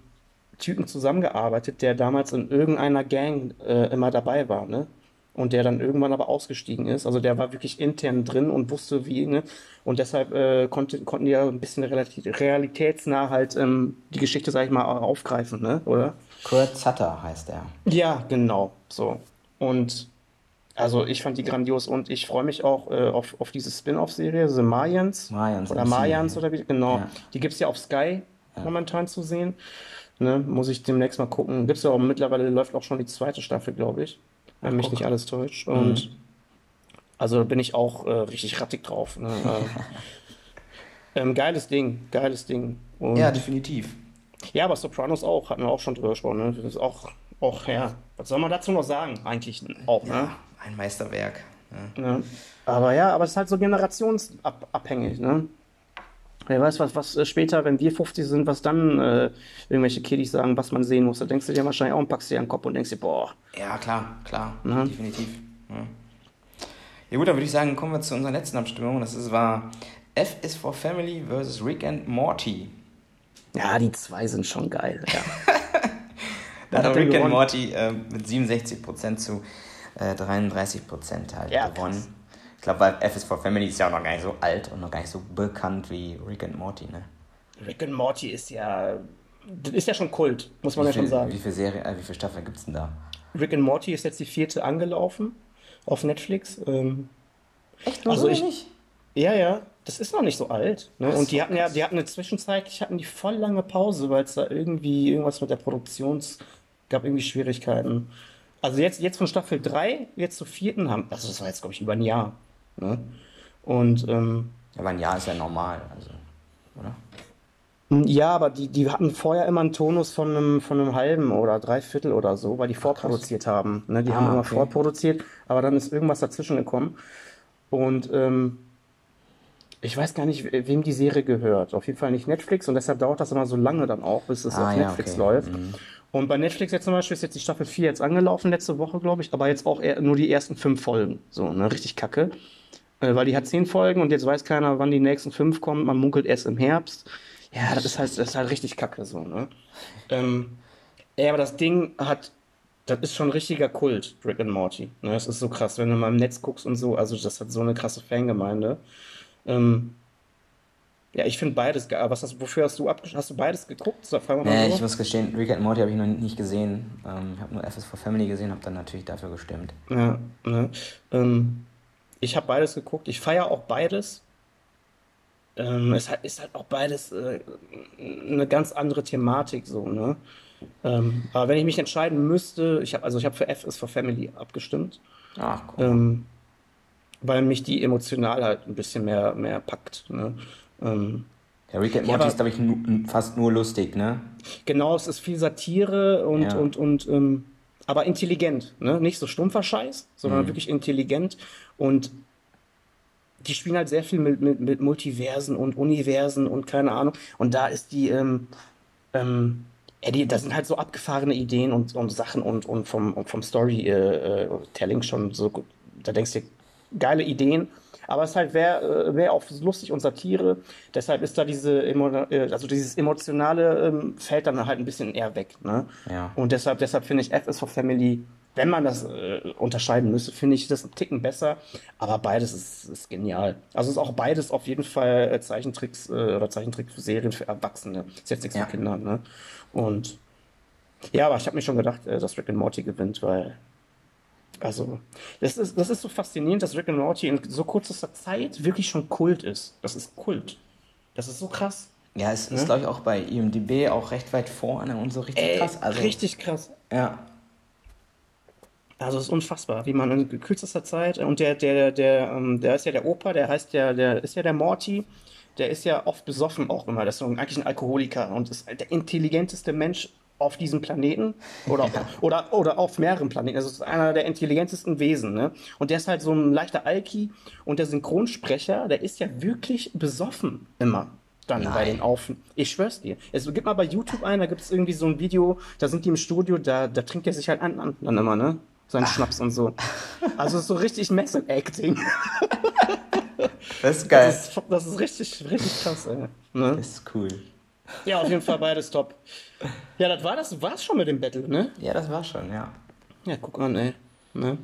Typen zusammengearbeitet, der damals in irgendeiner Gang äh, immer dabei war, ne? Und der dann irgendwann aber ausgestiegen ist. Also der war wirklich intern drin und wusste wie, ne? Und deshalb äh, konnte, konnten die ja ein bisschen relativ, realitätsnah halt ähm, die Geschichte, sag ich mal, aufgreifen, ne? Oder? Kurt Sutter heißt er. Ja, genau. So. Und also ich fand die grandios und ich freue mich auch äh, auf, auf diese Spin-off-Serie, The Mayans Mayans oder MC. Mayans oder wie, genau. Ja, Die gibt es ja auf Sky ja. momentan zu sehen. Ne, muss ich demnächst mal gucken. Gibt es ja auch mittlerweile, läuft auch schon die zweite Staffel, glaube ich, Ach, wenn mich nicht guck. alles täuscht. Mhm. Und also bin ich auch äh, richtig rattig drauf. Ne? Äh, ähm, geiles Ding, geiles Ding. Ja, Und definitiv. ja, aber Sopranos auch, hatten wir auch schon drüber gesprochen. Ne? Das ist auch, auch, ja, was soll man dazu noch sagen? Eigentlich auch, ne? Ja, ein Meisterwerk. Ja. Ja. Aber ja, aber es ist halt so generationsabhängig, ne? Wer weiß, was, was äh, später, wenn wir 50 sind, was dann äh, irgendwelche Kiddies sagen, was man sehen muss. Da denkst du dir wahrscheinlich auch und packst dir an den Kopf und denkst dir, boah, Ja, klar, klar, ne? definitiv. Ja. ja gut, dann würde ich sagen, kommen wir zu unserer letzten Abstimmung. Das ist, war F is for Family versus Rick and Morty. Ja, die zwei sind schon geil, ja. Da hat Rick and? Morty äh, mit 67% zu äh, 33% halt Ja, gewonnen. krass. Ich glaube, weil F is for Family ist ja auch noch gar nicht so alt und noch gar nicht so bekannt wie Rick and Morty, ne? Rick and Morty ist ja, das ist ja schon Kult, muss man Wie ja schon viel, sagen. wie viel Serie, äh, wie viele Staffeln gibt's denn da? Rick and Morty ist jetzt die vierte angelaufen auf Netflix. Ähm, Echt nur also so ich, wenig? ja, ja, das ist noch nicht so alt. Ne? Und die hatten ja, die hatten eine zwischenzeitlich hatten die voll lange Pause, weil es da irgendwie irgendwas mit der Produktions gab irgendwie Schwierigkeiten. Also jetzt, jetzt von Staffel 3, jetzt zur vierten haben, also das war jetzt, glaube ich, über ein Jahr. Ne? Und ähm, Ja, aber ein Jahr ist ja normal, also, oder? ja, aber die, die hatten vorher immer einen Tonus von einem, von einem halben oder dreiviertel oder so, weil die vorproduziert haben. Ne? Die haben Ah, immer okay. vorproduziert, aber dann ist irgendwas dazwischen gekommen. Und ähm, ich weiß gar nicht, we- wem die Serie gehört. Auf jeden Fall nicht Netflix und deshalb dauert das immer so lange dann auch, bis es Ah, auf ja, Netflix okay. läuft. Mhm. Und bei Netflix jetzt zum Beispiel ist jetzt die Staffel 4 jetzt angelaufen, letzte Woche, glaube ich, aber jetzt auch nur die ersten fünf Folgen. So, ne? Richtig kacke. Äh, weil die hat zehn Folgen und jetzt weiß keiner, wann die nächsten fünf kommen. Man munkelt erst im Herbst. Ja, das ist halt, das ist halt richtig kacke so, ne? Ähm, ja, aber das Ding hat, das ist schon richtiger Kult, Rick and Morty. Ne? Das ist so krass, wenn du mal im Netz guckst und so. Also, das hat so eine krasse Fangemeinde. Ähm, ja, ich finde beides geil. Aber Was hast, wofür hast du abgesch Hast du beides geguckt? So, Nee, so. ich muss gestehen, Rick and Morty habe ich noch nicht gesehen. Ähm, ich habe nur F is for Family gesehen, habe dann natürlich dafür gestimmt. Ja, ne? Ähm, ich habe beides geguckt. Ich feiere auch beides. Ähm, es hat, ist halt auch beides äh, eine ganz andere Thematik so, ne? Ähm, aber wenn ich mich entscheiden müsste, ich habe also ich habe für F is for Family abgestimmt, Ach, guck mal. ähm, weil mich die emotional halt ein bisschen mehr mehr packt, ne? Ähm, Ja, Rick and Morty ist, glaube ich, fast nur lustig, ne? genau, es ist viel Satire und Ja. und und ähm, aber intelligent, ne? Nicht so stumpfer Scheiß, sondern Mhm. wirklich intelligent und die spielen halt sehr viel mit, mit, mit Multiversen und Universen und keine Ahnung. Und da ist die, ähm, ähm, Ja, die, das sind halt so abgefahrene Ideen und, und Sachen und, und vom, und vom Storytelling schon so gut. Da denkst du, geile Ideen. Aber es ist halt wäre wär auch lustig und Satire. Deshalb ist da diese, äh, also dieses emotionale ähm, fällt dann halt ein bisschen eher weg. Ne? Ja. Und deshalb, deshalb finde ich F is for Family, wenn man das äh, unterscheiden müsste, finde ich das einen Ticken besser. Aber beides ist, ist genial. Also ist auch beides auf jeden Fall äh, Zeichentricks äh, oder Zeichentrickserien für Erwachsene. Ist jetzt nichts Ja. für Kinder. Ne? Und ja, aber ich habe mir schon gedacht, äh, dass Rick and Morty gewinnt, weil also, das ist, das ist so faszinierend, dass Rick and Morty in so kurzer Zeit wirklich schon Kult ist. Das ist Kult. Das ist so krass. Ja, es ist, glaube ich, auch bei IMDb auch recht weit vorne und so richtig Ey, krass. Also, richtig krass. Ja, Also, es ist unfassbar, wie man in kürzester Zeit, und der, der, der, ähm, der ist ja der Opa, der heißt ja, der ist ja der Morty, der ist ja oft besoffen auch immer. Das ist eigentlich ein Alkoholiker und ist der intelligenteste Mensch auf diesem Planeten oder, oder, oder auf mehreren Planeten. Also, es ist einer der intelligentesten Wesen, ne? Und der ist halt so ein leichter Alki und der Synchronsprecher, der ist ja wirklich besoffen immer. Dann bei Nein. den Auf. Ich schwör's dir. Es gibt mal bei YouTube ein, da gibt's irgendwie so ein Video, da sind die im Studio, da, da trinkt er sich halt an, an dann immer, ne? Seinen Schnaps und so. Also so richtig Method Acting. das ist geil. Das ist, das ist richtig, richtig krass, ey. Ne? Das ist cool. Ja, auf jeden Fall beides top. Ja, das war das war's schon mit dem Battle, ne? Ja, das war schon, ja. Ja, guck an, ey. Ne?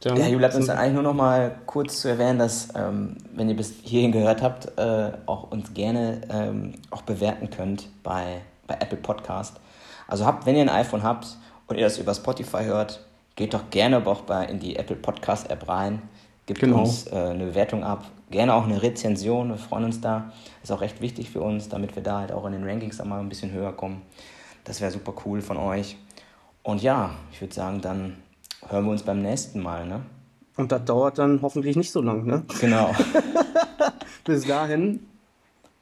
Dann Ja, hier bleibt uns dann eigentlich nur noch mal kurz zu erwähnen, dass, ähm, wenn ihr bis hierhin gehört habt, äh, auch uns gerne ähm, auch bewerten könnt bei, bei Apple Podcast. Also habt, wenn ihr ein iPhone habt und ihr das über Spotify hört, geht doch gerne aber auch bei, in die Apple Podcast App rein, gebt Genau. uns äh, eine Bewertung ab, gerne auch eine Rezension, wir freuen uns da. Ist auch recht wichtig für uns, damit wir da halt auch in den Rankings dann mal ein bisschen höher kommen. Das wäre super cool von euch. Und ja, ich würde sagen, dann hören wir uns beim nächsten Mal, ne? Und das dauert dann hoffentlich nicht so lang, ne? Genau. Bis dahin.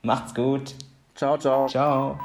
Macht's gut. Ciao, ciao. Ciao.